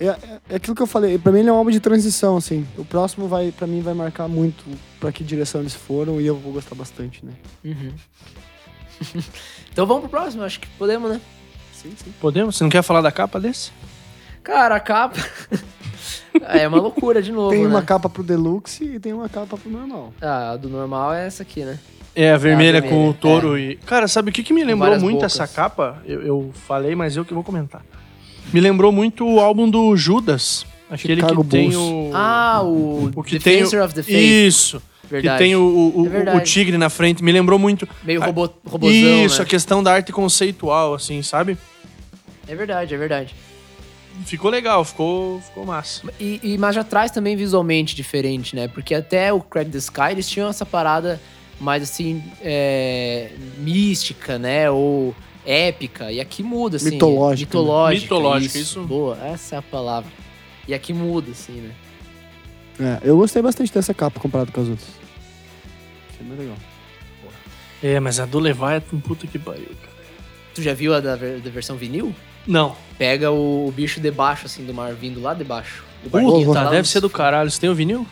É, é, é aquilo que eu falei, pra mim ele é um álbum de transição, assim. O próximo vai, pra mim, vai marcar muito pra que direção eles foram e eu vou gostar bastante, né? Uhum. então vamos pro próximo, acho que podemos, né? Sim, sim. Podemos? Você não quer falar da capa desse? Cara, a capa. é uma loucura de novo, Tem né? uma capa pro Deluxe e tem uma capa pro normal. Ah, a do normal é essa aqui, né? É, a vermelha, com vermelha, o touro e. Cara, sabe o que, que me lembrou muito bocas. essa capa? Eu, eu falei, mas eu que vou comentar. Me lembrou muito o álbum do Judas. Aquele Chicago que tem Bulls. o. Ah, o, o que tem Defensor o, of the Faith. Isso. Verdade. Que tem o, o, É o- tigre na frente. Me lembrou muito. Meio robô, robôzão, Isso, né? a questão da arte conceitual, assim, sabe? É verdade, é verdade. Ficou legal, ficou, ficou massa. E, e mas já traz também visualmente diferente, né? Porque até o Crack the Sky eles tinham essa parada mais assim, é, mística, né? Ou épica. E aqui muda, assim. Mitológica, né? Mitológica. Mitológica, isso. isso. Boa, essa é a palavra. E aqui muda, assim, né? É, eu gostei bastante dessa capa comparado com as outras. Achei bem legal. É, mas a do Leviathan, puta que pariu, cara. Tu já viu a da, da versão vinil? Não. Pega o, o bicho debaixo, assim, do mar, vindo lá debaixo. Do Puta, barquinho, tá lá deve ser do caralho. Você tem o vinil?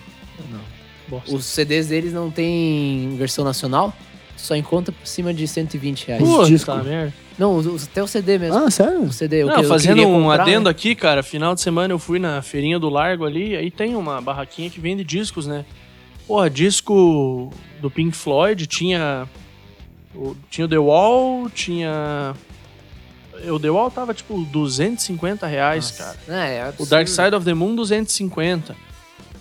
Não. Bosta. Os CDs deles não tem versão nacional, só encontra por cima de 120 reais. Puta merda. Não, os- até o CD mesmo. Ah, sério? O CD, o Não, que eu fazendo queria um comprar, adendo né? aqui, cara, final de semana eu fui na feirinha do Largo ali, aí tem uma barraquinha que vende discos, né? Porra, disco do Pink Floyd, tinha o, tinha o The Wall, tinha... O The Wall tava, tipo, 250 reais, Nossa. cara. É, é O. Dark Side of the Moon, 250.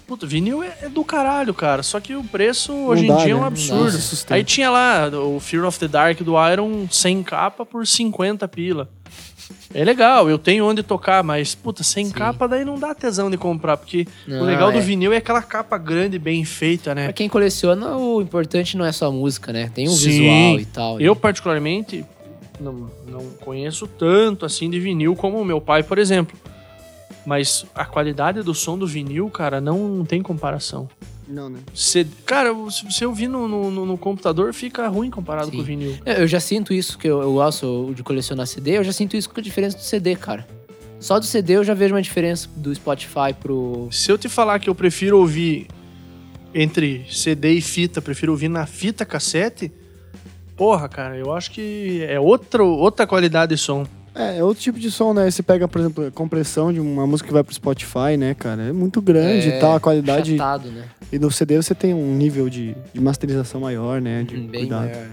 Puta, vinil é, é do caralho, cara. Só que o preço hoje dá, em dia é um né? Não absurdo. Não. Aí tinha lá o Fear of the Dark do Iron sem capa por 50 pila. É legal, eu tenho onde tocar, mas, puta, sem Sim. capa daí não dá tesão de comprar, porque o Não, legal do é. vinil é aquela capa grande, bem feita, né? Pra quem coleciona, o importante não é só a música, né? Tem um Sim. visual e tal. Eu, né? particularmente, não, não conheço tanto assim de vinil como o meu pai, por exemplo. Mas a qualidade do som do vinil, cara, não tem comparação. Não, né? CD cara, se você ouvir no, no, no- no computador, fica ruim comparado Sim. com o vinil. Eu eu já sinto isso, que eu, eu gosto de colecionar CD, eu já sinto isso com a diferença do CD, cara. Só do CD eu já vejo uma diferença do Spotify pro. Se eu te falar que eu prefiro ouvir entre CD e fita, prefiro ouvir na fita cassete, porra, cara, eu acho que é outro, outra qualidade de som. É, é outro tipo de som, né? Você pega, por exemplo, a compressão de uma música que vai pro Spotify, né, cara? É muito grande É, e tal, a qualidade. Chatado, né? E no CD você tem um nível de, de masterização maior, né? De Hum, Bem cuidado. maior.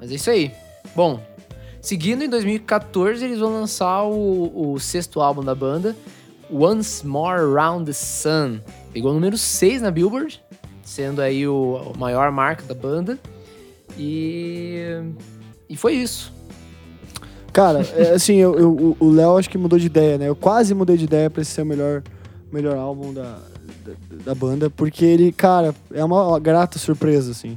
Mas é isso aí. Bom, seguindo em 2014, eles vão lançar o, o sexto álbum da banda, Once More Around the Sun. Pegou o número 6 na Billboard, sendo aí o, a maior marca da banda. E. E foi isso. Cara, é, assim, eu, eu- o Léo acho que mudou de ideia, né? Eu quase mudei de ideia pra esse ser o melhor, melhor álbum da, da, da banda, porque ele, cara, é uma grata surpresa, assim.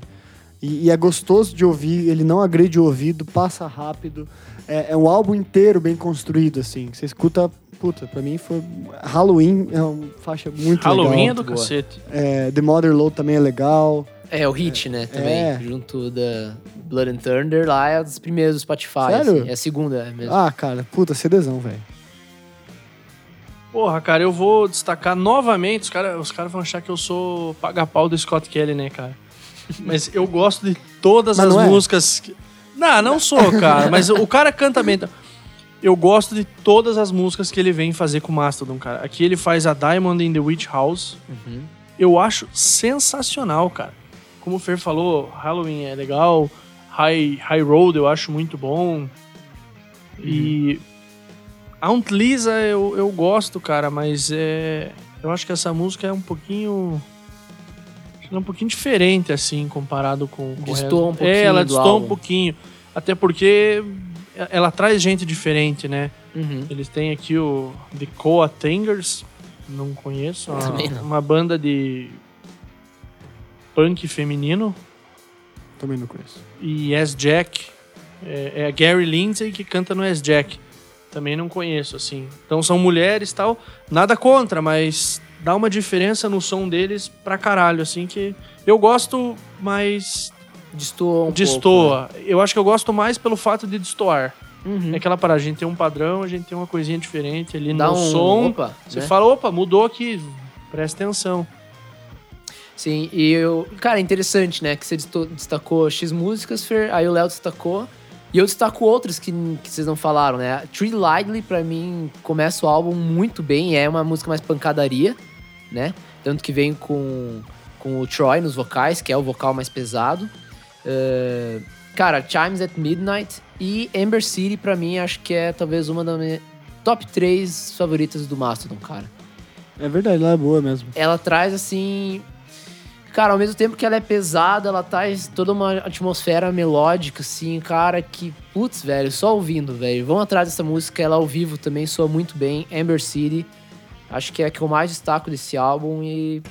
E, e é gostoso de ouvir, ele não agride o ouvido, passa rápido. É, é um álbum inteiro bem construído, assim. Você escuta, puta, pra mim foi. Halloween é uma faixa muito Halloween é legal. do boa. cacete. É, The Mother Load também é legal. É, o hit, né? Também. É. Junto da Blood and Thunder, lá é dos primeiros do Spotify. Sério? assim. É a segunda é mesmo. Ah, cara, puta, CDzão, velho. Porra, cara, eu vou destacar novamente. Os caras os cara vão achar que eu sou paga-pau do Scott Kelly, né, cara? Mas eu gosto de todas Mas as não é? músicas. que- Não, não sou, cara. Mas o cara canta bem. então. Eu gosto de todas as músicas que ele vem fazer com o Mastodon, cara. Aqui ele faz a Diamond in the Witch House. Uhum. Eu acho sensacional, cara. Como o Fer falou, Halloween é legal. High, High Road eu acho muito bom. E. Aunt Lisa eu, eu gosto, cara, mas é. Eu acho que essa música é um pouquinho. É um pouquinho diferente, assim, comparado com. com um resto. pouquinho É, ela do destoa um pouquinho. Até porque ela traz gente diferente, né? Uhum. Eles têm aqui o The Coa Tangers, não conheço, uma, não. uma banda de punk feminino Também não conheço. e Yes Jack, é, é a Gary Lindsay que canta no Yes Jack. Também não conheço, assim. Então são mulheres e tal, nada contra, mas dá uma diferença no som deles pra caralho, assim, que eu gosto, mas Destoa um pouco. destoa. Eu acho que eu gosto mais pelo fato de destoar. né? Uhum. É aquela parada, a gente tem um padrão, a gente tem uma coisinha diferente ali Dá no um. som. Opa, Você né? fala, opa, mudou aqui, presta atenção. Sim, e eu. Cara, é interessante, né? Que você destacou X músicas, Fer, aí o Léo destacou. E eu destaco outras que, que vocês não falaram, né? Tree Lively, pra mim, começa o álbum muito bem. É uma música mais pancadaria, né? Tanto que vem com, com o Troy nos vocais, que é o vocal mais pesado. Eh, cara, Chimes at Midnight e Ember City, pra mim, acho que é talvez uma das minhas top 3 favoritas do Mastodon, cara É verdade, lá é boa mesmo. ela traz assim. Cara, ao mesmo tempo que ela é pesada, ela traz toda uma atmosfera melódica, assim, cara, que, putz, velho, só ouvindo, velho. Vão atrás dessa música, ela ao vivo também soa muito bem. Amber City, acho que é a que eu mais destaco desse álbum e.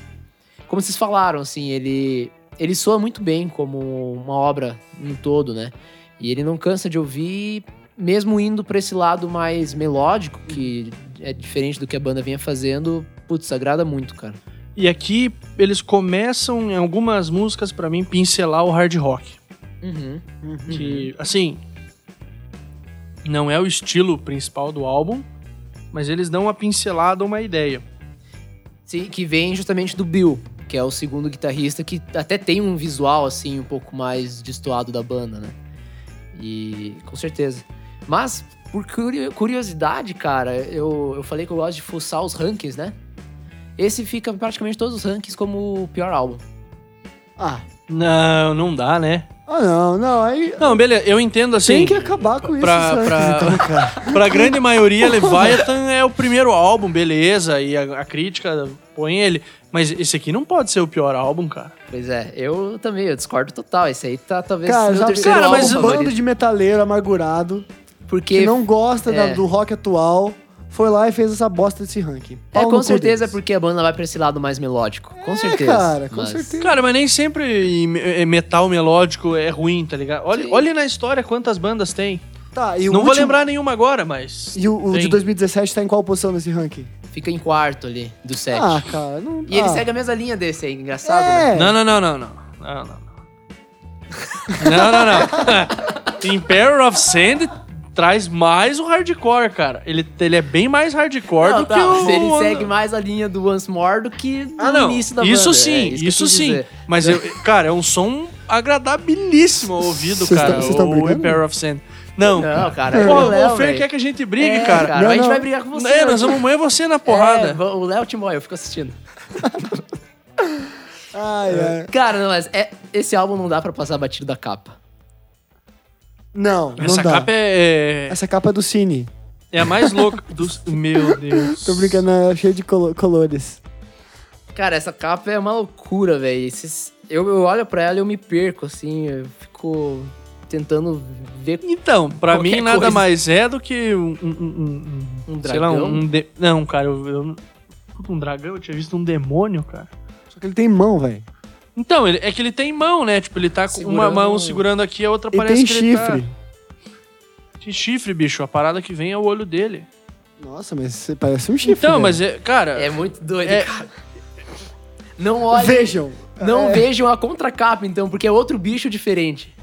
Como vocês falaram, assim, ele. Ele soa muito bem como uma obra em todo, né? E ele não cansa de ouvir, mesmo indo pra esse lado mais melódico, que é diferente do que a banda vinha fazendo, putz, agrada muito, cara. E aqui eles começam, em algumas músicas, pra mim, pincelar o hard rock. Uhum. Que, assim, não é o estilo principal do álbum, mas eles dão uma pincelada, uma ideia. Sim, que vem justamente do Bill, que é o segundo guitarrista, que até tem um visual, assim, um pouco mais destoado da banda, né? E com certeza. Mas, por curio- curiosidade, cara, eu, eu falei que eu gosto de fuçar os rankings, né? Esse fica em praticamente todos os rankings como o pior álbum. Ah. Não, não dá, né? Ah, não, não. Aí Não, beleza, eu entendo assim. tem que acabar com isso. pra- sabe? pra- Então, cara. Pra grande maioria, Leviathan é o primeiro álbum, beleza, e a, a crítica põe ele. Mas esse aqui não pode ser o pior álbum, cara. Pois é, eu também, eu discordo total. Esse aí tá talvez Cara, meu já, terceiro cara, álbum mas um o bando de metaleiro amargurado Porque que não gosta da- é. do rock atual, foi lá e fez essa bosta desse ranking. É, Pau no com certeza é deles. porque a banda vai pra esse lado mais melódico. Com É, certeza. cara, com mas- certeza. Cara, mas nem sempre é, metal melódico é ruim, tá ligado? Olha, Sim. olha na história quantas bandas tem. Tá, e o Não vou último- lembrar nenhuma agora, mas. E o, o de Tem. 2017 tá em qual posição nesse ranking? Fica em quarto ali, do set. Ah, cara, não. e ele ah. segue a mesma linha desse aí, engraçado, né? É. Não, não, não, não, não. Não, não, não. Não, não, não. Emperor of Sand traz mais o hardcore, cara. Ele, ele é bem mais hardcore Não, do tá, que o. ele segue mais a linha do Once More do que do Ah, não. início da Isso banda. sim, é, que eu isso quis sim. dizer. Mas, eu, cara, é um som agradabilíssimo ao ouvido, cara. tão o brigando? Emperor of Sand. Não. Não, cara. Porra, o Léo, o Fer quer que a gente brigue, É, cara. Não, a gente não. vai brigar com você. É, nós vamos amanhã você na porrada. É, o Léo Timoy, eu fico assistindo. Ai, ai. Cara, não, mas é, esse álbum não dá pra passar batido da capa. Não, não Essa dá. capa é, Essa capa é do Cine. é a mais louca dos. Meu Deus. Tô brincando, é cheio de colo- colores. Cara, essa capa é uma loucura, velho. Esses- Eu, eu olho pra ela e eu me perco, assim. Eu fico tentando ver Então, pra Qualquer mim nada coisa. mais é do que um. um, um- um- um sei lá, dragão. um. de- Não, cara, eu, eu- Puta, Um dragão, eu tinha visto um demônio, cara. Só que ele tem mão, velho. Então, ele- é que ele tem mão, né? Tipo, ele tá com uma mão segurando aqui, a outra E parece tem que ele chifre. tá... Tem chifre, bicho. A parada que vem é o olho dele. Nossa, mas você parece um chifre. então, velho. mas é. Cara. É muito doido, É- cara. Não olhem, Vejam. não É. vejam a contracapa, então, porque é outro bicho diferente.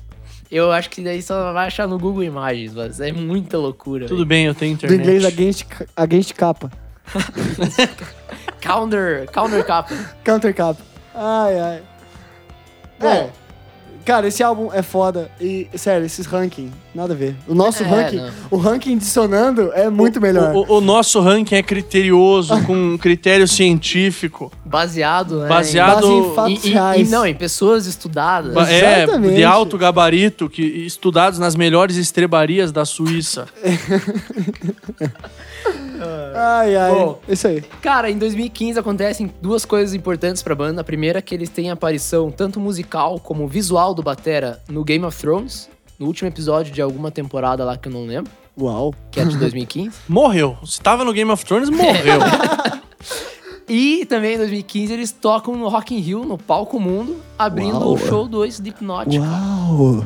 Eu acho que daí só vai achar no Google Imagens, mas é muita loucura. Tudo velho. bem, eu tenho Do internet. inglês against, against capa. Counter, counter capa. Counter capa. Ai, ai. É. Cara, esse álbum é foda. E, sério, esses ranking, nada a ver. O nosso É, ranking, não. o ranking dissonando é muito melhor. O, o- o nosso ranking é criterioso, com um critério científico. Baseado, né? Baseado- Base em em, fatos em- reais. não, em pessoas estudadas. Ba- É, Exatamente. de alto gabarito, que, estudados nas melhores estrebarias da Suíça. Ai, ai. Bom. Isso aí. Cara, em 2015 acontecem duas coisas importantes pra banda. A primeira é que eles têm aparição tanto musical como visual do Batera no Game of Thrones, no último episódio de alguma temporada lá que eu não lembro, Uau. que é de 2015. Morreu. Se tava no Game of Thrones, morreu. e também em 2015 eles tocam no Rock in Rio, no Palco Mundo, abrindo Uau. o show do Slipknot. Uau.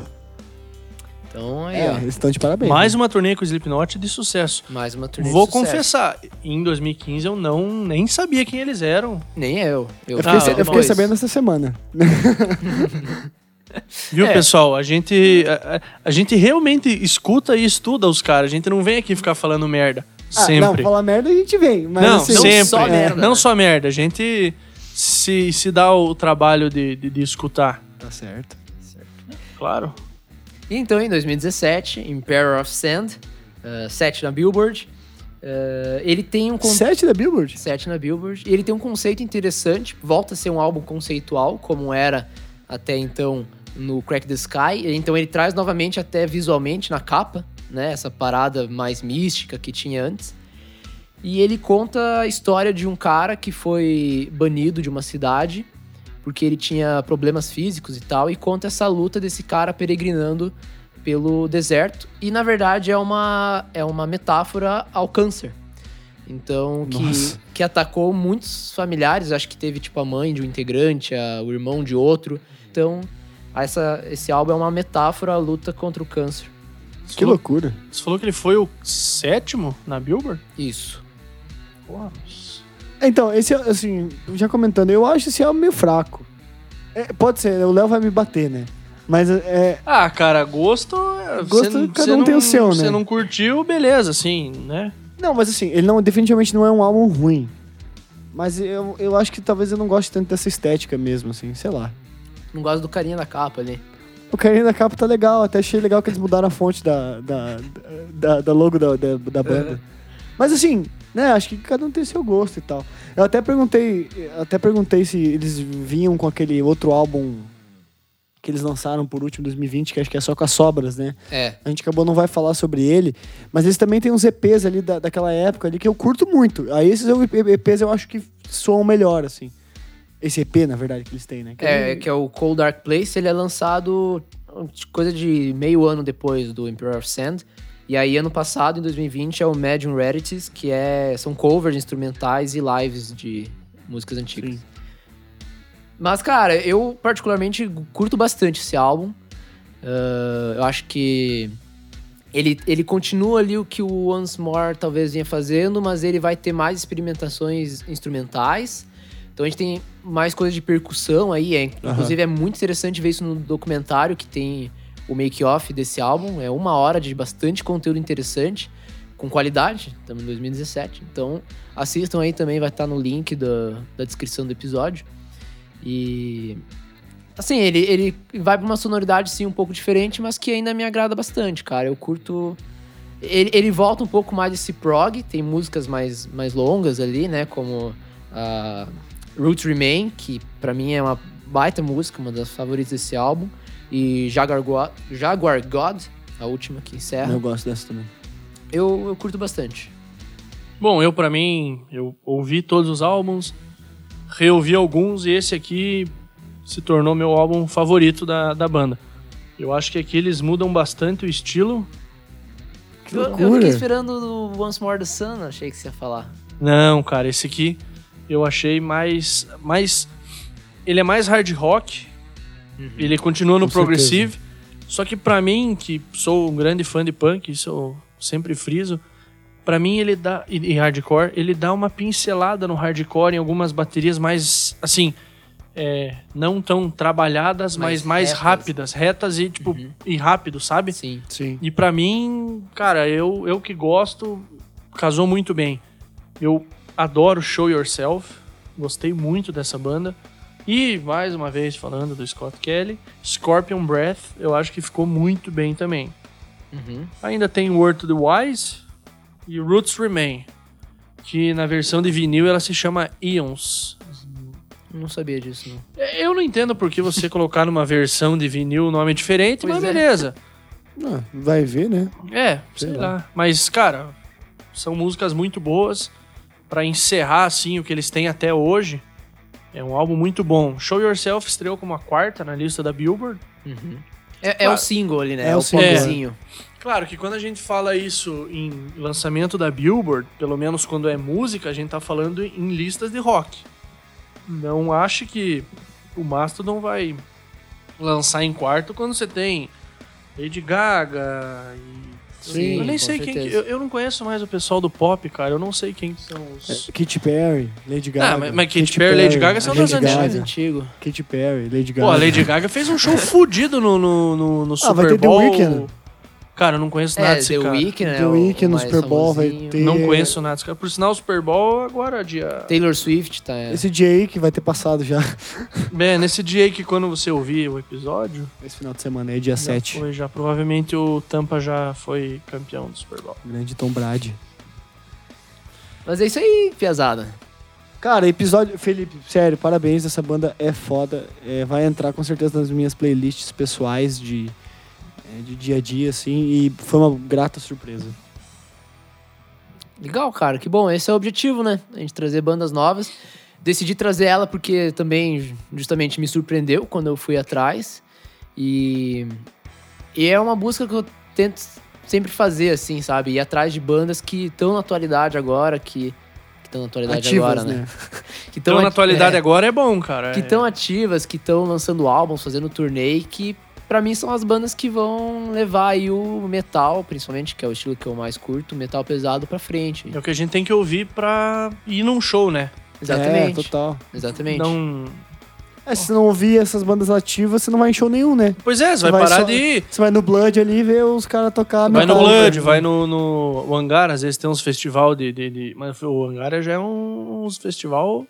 Então aí, É, ó, eles estão de parabéns. Mais né? uma turnê com o Slipknot de sucesso. mais uma turnê de Vou sucesso. confessar, em 2015 eu não nem sabia quem eles eram. Nem eu. Eu, Eu Ah, fiquei, eu fiquei sabendo essa semana. Viu, É. pessoal? A gente, a, a- gente realmente escuta e estuda os caras. A gente não vem aqui ficar falando merda. Ah, Sempre. não, falar merda a gente vem. Mas Não, assim, Não sempre. só É, merda, não né? só merda. A gente se, se dá o trabalho de, de, de escutar. Tá certo. Claro. E então, em 2017, Emperor of Sand, 7 na Billboard, eh, ele tem um... con- Sete da Billboard? 7 na Billboard. E ele tem um conceito interessante, volta a ser um álbum conceitual, como era até então no Crack the Sky. Então ele traz novamente até visualmente na capa, né? Essa parada mais mística que tinha antes. E ele conta a história de um cara que foi banido de uma cidade porque ele tinha problemas físicos e tal, e conta essa luta desse cara peregrinando pelo deserto. E na verdade é uma, é uma metáfora ao câncer. Então, que, Nossa. que atacou muitos familiares, acho que teve tipo a mãe de um integrante, a- o irmão de outro. Então, essa, esse álbum é uma metáfora à luta contra o câncer. Você Que falou, loucura. você falou que ele foi o sétimo na Billboard? Isso. Porra. Então, esse, assim, já comentando, eu acho esse álbum meio fraco. É, pode ser, o Léo vai me bater, né? Mas é. Ah, cara, gosto. é- Gosto, cê- cada cê um não- tem o seu, né? Você não curtiu, beleza, assim, né? Não, mas assim, ele não, definitivamente não é um álbum ruim. Mas eu, eu acho que talvez eu não goste tanto dessa estética mesmo, assim, sei lá. Não gosto do carinha da capa ali. O carinha da capa tá legal, até achei legal que eles mudaram a fonte da, da, da, da logo da, da, da banda. Mas assim, né, acho que cada um tem seu gosto e tal. Eu até perguntei, até perguntei se eles vinham com aquele outro álbum que eles lançaram por último em 2020, que acho que é só com as sobras, né? É. A gente acabou não vai falar sobre ele, mas eles também têm uns EPs ali da, daquela época ali que eu curto muito. Aí esses EPs eu acho que soam melhor, assim. Esse EP, na verdade, que eles têm, né? Que É, eu- que é o Cold Dark Place, ele é lançado coisa de meio ano depois do Emperor of Sand. E aí, ano passado, em 2020, é o Medium Rarities, que é, são covers instrumentais e lives de músicas antigas. Sim. Mas, cara, eu particularmente curto bastante esse álbum. Ah, eu acho que ele, ele continua ali o que o Once More talvez vinha fazendo, mas ele vai ter mais experimentações instrumentais. Então a gente tem mais coisas de percussão aí. É, Inclusive é muito interessante ver isso no documentário que tem o make-off desse álbum. É uma hora de bastante conteúdo interessante, com qualidade. Estamos em 2017. Então assistam aí também, vai estar no link da, da descrição do episódio. E. Assim, ele, ele vai pra uma sonoridade, sim, um pouco diferente, mas que ainda me agrada bastante, cara. Eu curto. Ele, ele volta um pouco mais desse prog, tem músicas mais, mais longas ali, né? Como a Roots Remain, que pra mim é uma baita música, uma das favoritas desse álbum. E Jaguar God, Jaguar God a última que encerra. Eu gosto dessa também. Eu, eu curto bastante. Bom, eu pra mim, eu ouvi todos os álbuns, reouvi alguns e esse aqui se tornou meu álbum favorito da, da banda. Eu acho que aqui eles mudam bastante o estilo. Que Eu, eu fiquei esperando o Once More the Sun, achei que você ia falar. Não, cara, esse aqui eu achei mais. mais ele é mais hard rock, ele continua no Com progressive. Só que pra mim, que sou um grande fã de punk, isso eu sempre friso, pra mim ele dá. E hardcore, ele dá uma pincelada no hardcore em algumas baterias mais. assim. é, não tão trabalhadas, Mais mas mais retas. rápidas, retas e tipo. e rápido, sabe? Sim. Sim. E pra mim, cara, eu, eu que gosto, casou muito bem. Eu adoro Show Yourself, gostei muito dessa banda. E, mais uma vez, falando do Scott Kelly, Scorpion Breath, eu acho que ficou muito bem também. Uhum. Ainda tem Word to the Wise e Roots Remain, que na versão de vinil ela se chama Eons. Não sabia disso, não. Eu não entendo por que você colocar numa versão de vinil um nome diferente, Pois mas é. beleza. Ah, vai ver, né? É, sei, Sei lá. lá. Mas, cara, são músicas muito boas Pra encerrar, assim, o que eles têm até hoje. É um álbum muito bom. Show Yourself estreou como a quarta na lista da Billboard. Uhum. É, é Claro. o single ali, né? É É, o single. popzinho. Claro que quando a gente fala isso em lançamento da Billboard, pelo menos quando é música, a gente tá falando em listas de rock. Não ache que o Mastodon vai lançar em quarto quando você tem Lady Gaga e... Sim, eu nem sei quem que, certeza. eu, eu não conheço mais o pessoal do pop, cara. Eu não sei quem que são os... É, Katy Perry, Lady Gaga. Ah, mas- mas Katy Perry e Lady Gaga são das Mais antigo. Katy Perry, Lady Gaga. Pô, a Lady Gaga fez um show fudido no, no, no, no Ah, vai Super ter The Bowl. Weeknd. Cara, eu não conheço É, nada The desse cara. Weeknd, né? The o no Super Bowl vai ter- Não conheço nada desse cara. Por sinal, o Super Bowl agora, dia... Taylor Swift tá. Esse dia aí que vai ter passado já. Bem, nesse dia aí que quando você ouvir o episódio, Esse final de semana aí, dia já 7. foi já. Provavelmente o Tampa já foi campeão do Super Bowl. Grande Tom Brady. Mas é isso aí, piazada. Cara, episódio. Felipe, sério, parabéns. Essa banda é foda. É, vai entrar com certeza nas minhas playlists pessoais de, é, de dia a dia, assim. E foi uma grata surpresa. Legal, cara. Que bom. Esse é o objetivo, né? A gente trazer bandas novas. Decidi trazer ela porque também, justamente, me surpreendeu quando eu fui atrás. E, e é uma busca que eu tento sempre fazer, assim, sabe? Ir atrás de bandas que estão na atualidade agora, que estão na atualidade Ativas, agora, né? né? Que Então, tão na atualidade é, agora é bom, cara. que É- estão ativas, que estão lançando álbuns, fazendo turnê, e que pra mim são as bandas que vão levar aí o metal, principalmente, que é o estilo que eu mais curto, metal pesado pra frente. É o que a gente tem que ouvir pra ir num show, né? Exatamente. É, total. Exatamente. Não... É, se não ouvir essas bandas ativas, você não vai em show nenhum, né? Pois é, você vai, vai parar só- de ir. Você vai no Blood ali e vê os caras tocar Vai no Blood, cara. vai no, no o Hangar, às vezes tem uns festival de, de, de- Mas o Hangar já é um, uns festival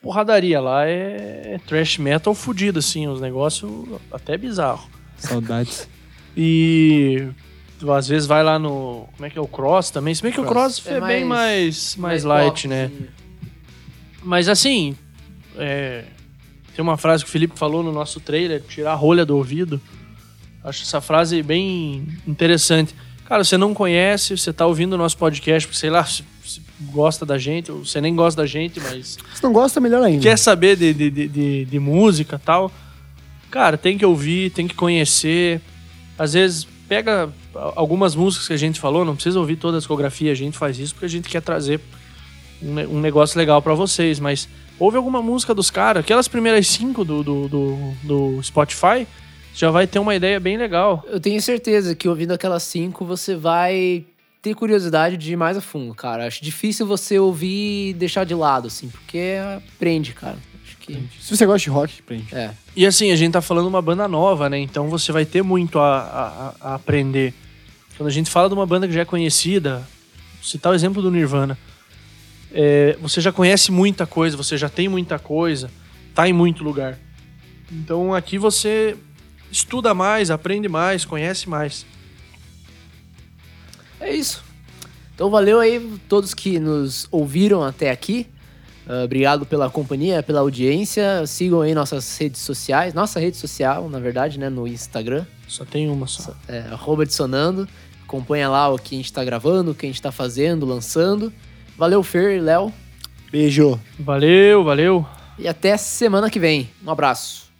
porradaria. Lá é, é trash metal fudido, assim, uns negócios até bizarro. Saudades. E tu, às vezes vai lá no. Como é que é o Cross também? Se bem que o Cross é, É bem mais, mais, light, né? Mas assim, é, tem uma frase que o Felipe falou no nosso trailer, tirar a rolha do ouvido. Acho essa frase bem interessante. Cara, você não conhece, você tá ouvindo o nosso podcast, porque sei lá, gosta da gente, ou você nem gosta da gente, mas Se não gosta, melhor ainda. quer saber de, de, de, de, de música e tal. Cara, tem que ouvir, tem que conhecer. Às vezes pega algumas músicas que a gente falou, não precisa ouvir toda a discografia, a gente faz isso porque a gente quer trazer um, ne- negócio legal pra vocês, mas ouve alguma música dos caras, aquelas primeiras cinco do, do, do, do Spotify, já vai ter uma ideia bem legal. Eu tenho certeza que ouvindo aquelas cinco, você vai ter curiosidade de ir mais a fundo, cara. Acho difícil você ouvir e deixar de lado, assim, porque aprende, cara. Que. Se você gosta de rock, prende. É. E assim, a gente tá falando uma banda nova, né? Então você vai ter muito a, a, a aprender. Quando a gente fala de uma banda que já é conhecida, vou citar o exemplo do Nirvana. É, você já conhece muita coisa, você já tem muita coisa, tá em muito lugar. Então aqui você estuda mais, aprende mais, conhece mais. É isso. Então valeu aí todos que nos ouviram até aqui. Ah, obrigado pela companhia, pela audiência. Sigam aí nossas redes sociais. Nossa rede social, na verdade, né? No Instagram. Só tem uma só. É, arroba adicionando. Acompanha lá o que a gente tá gravando, o que a gente tá fazendo, lançando. Valeu, Fer e Léo. Beijo. Valeu, valeu. E até semana que vem. Um abraço.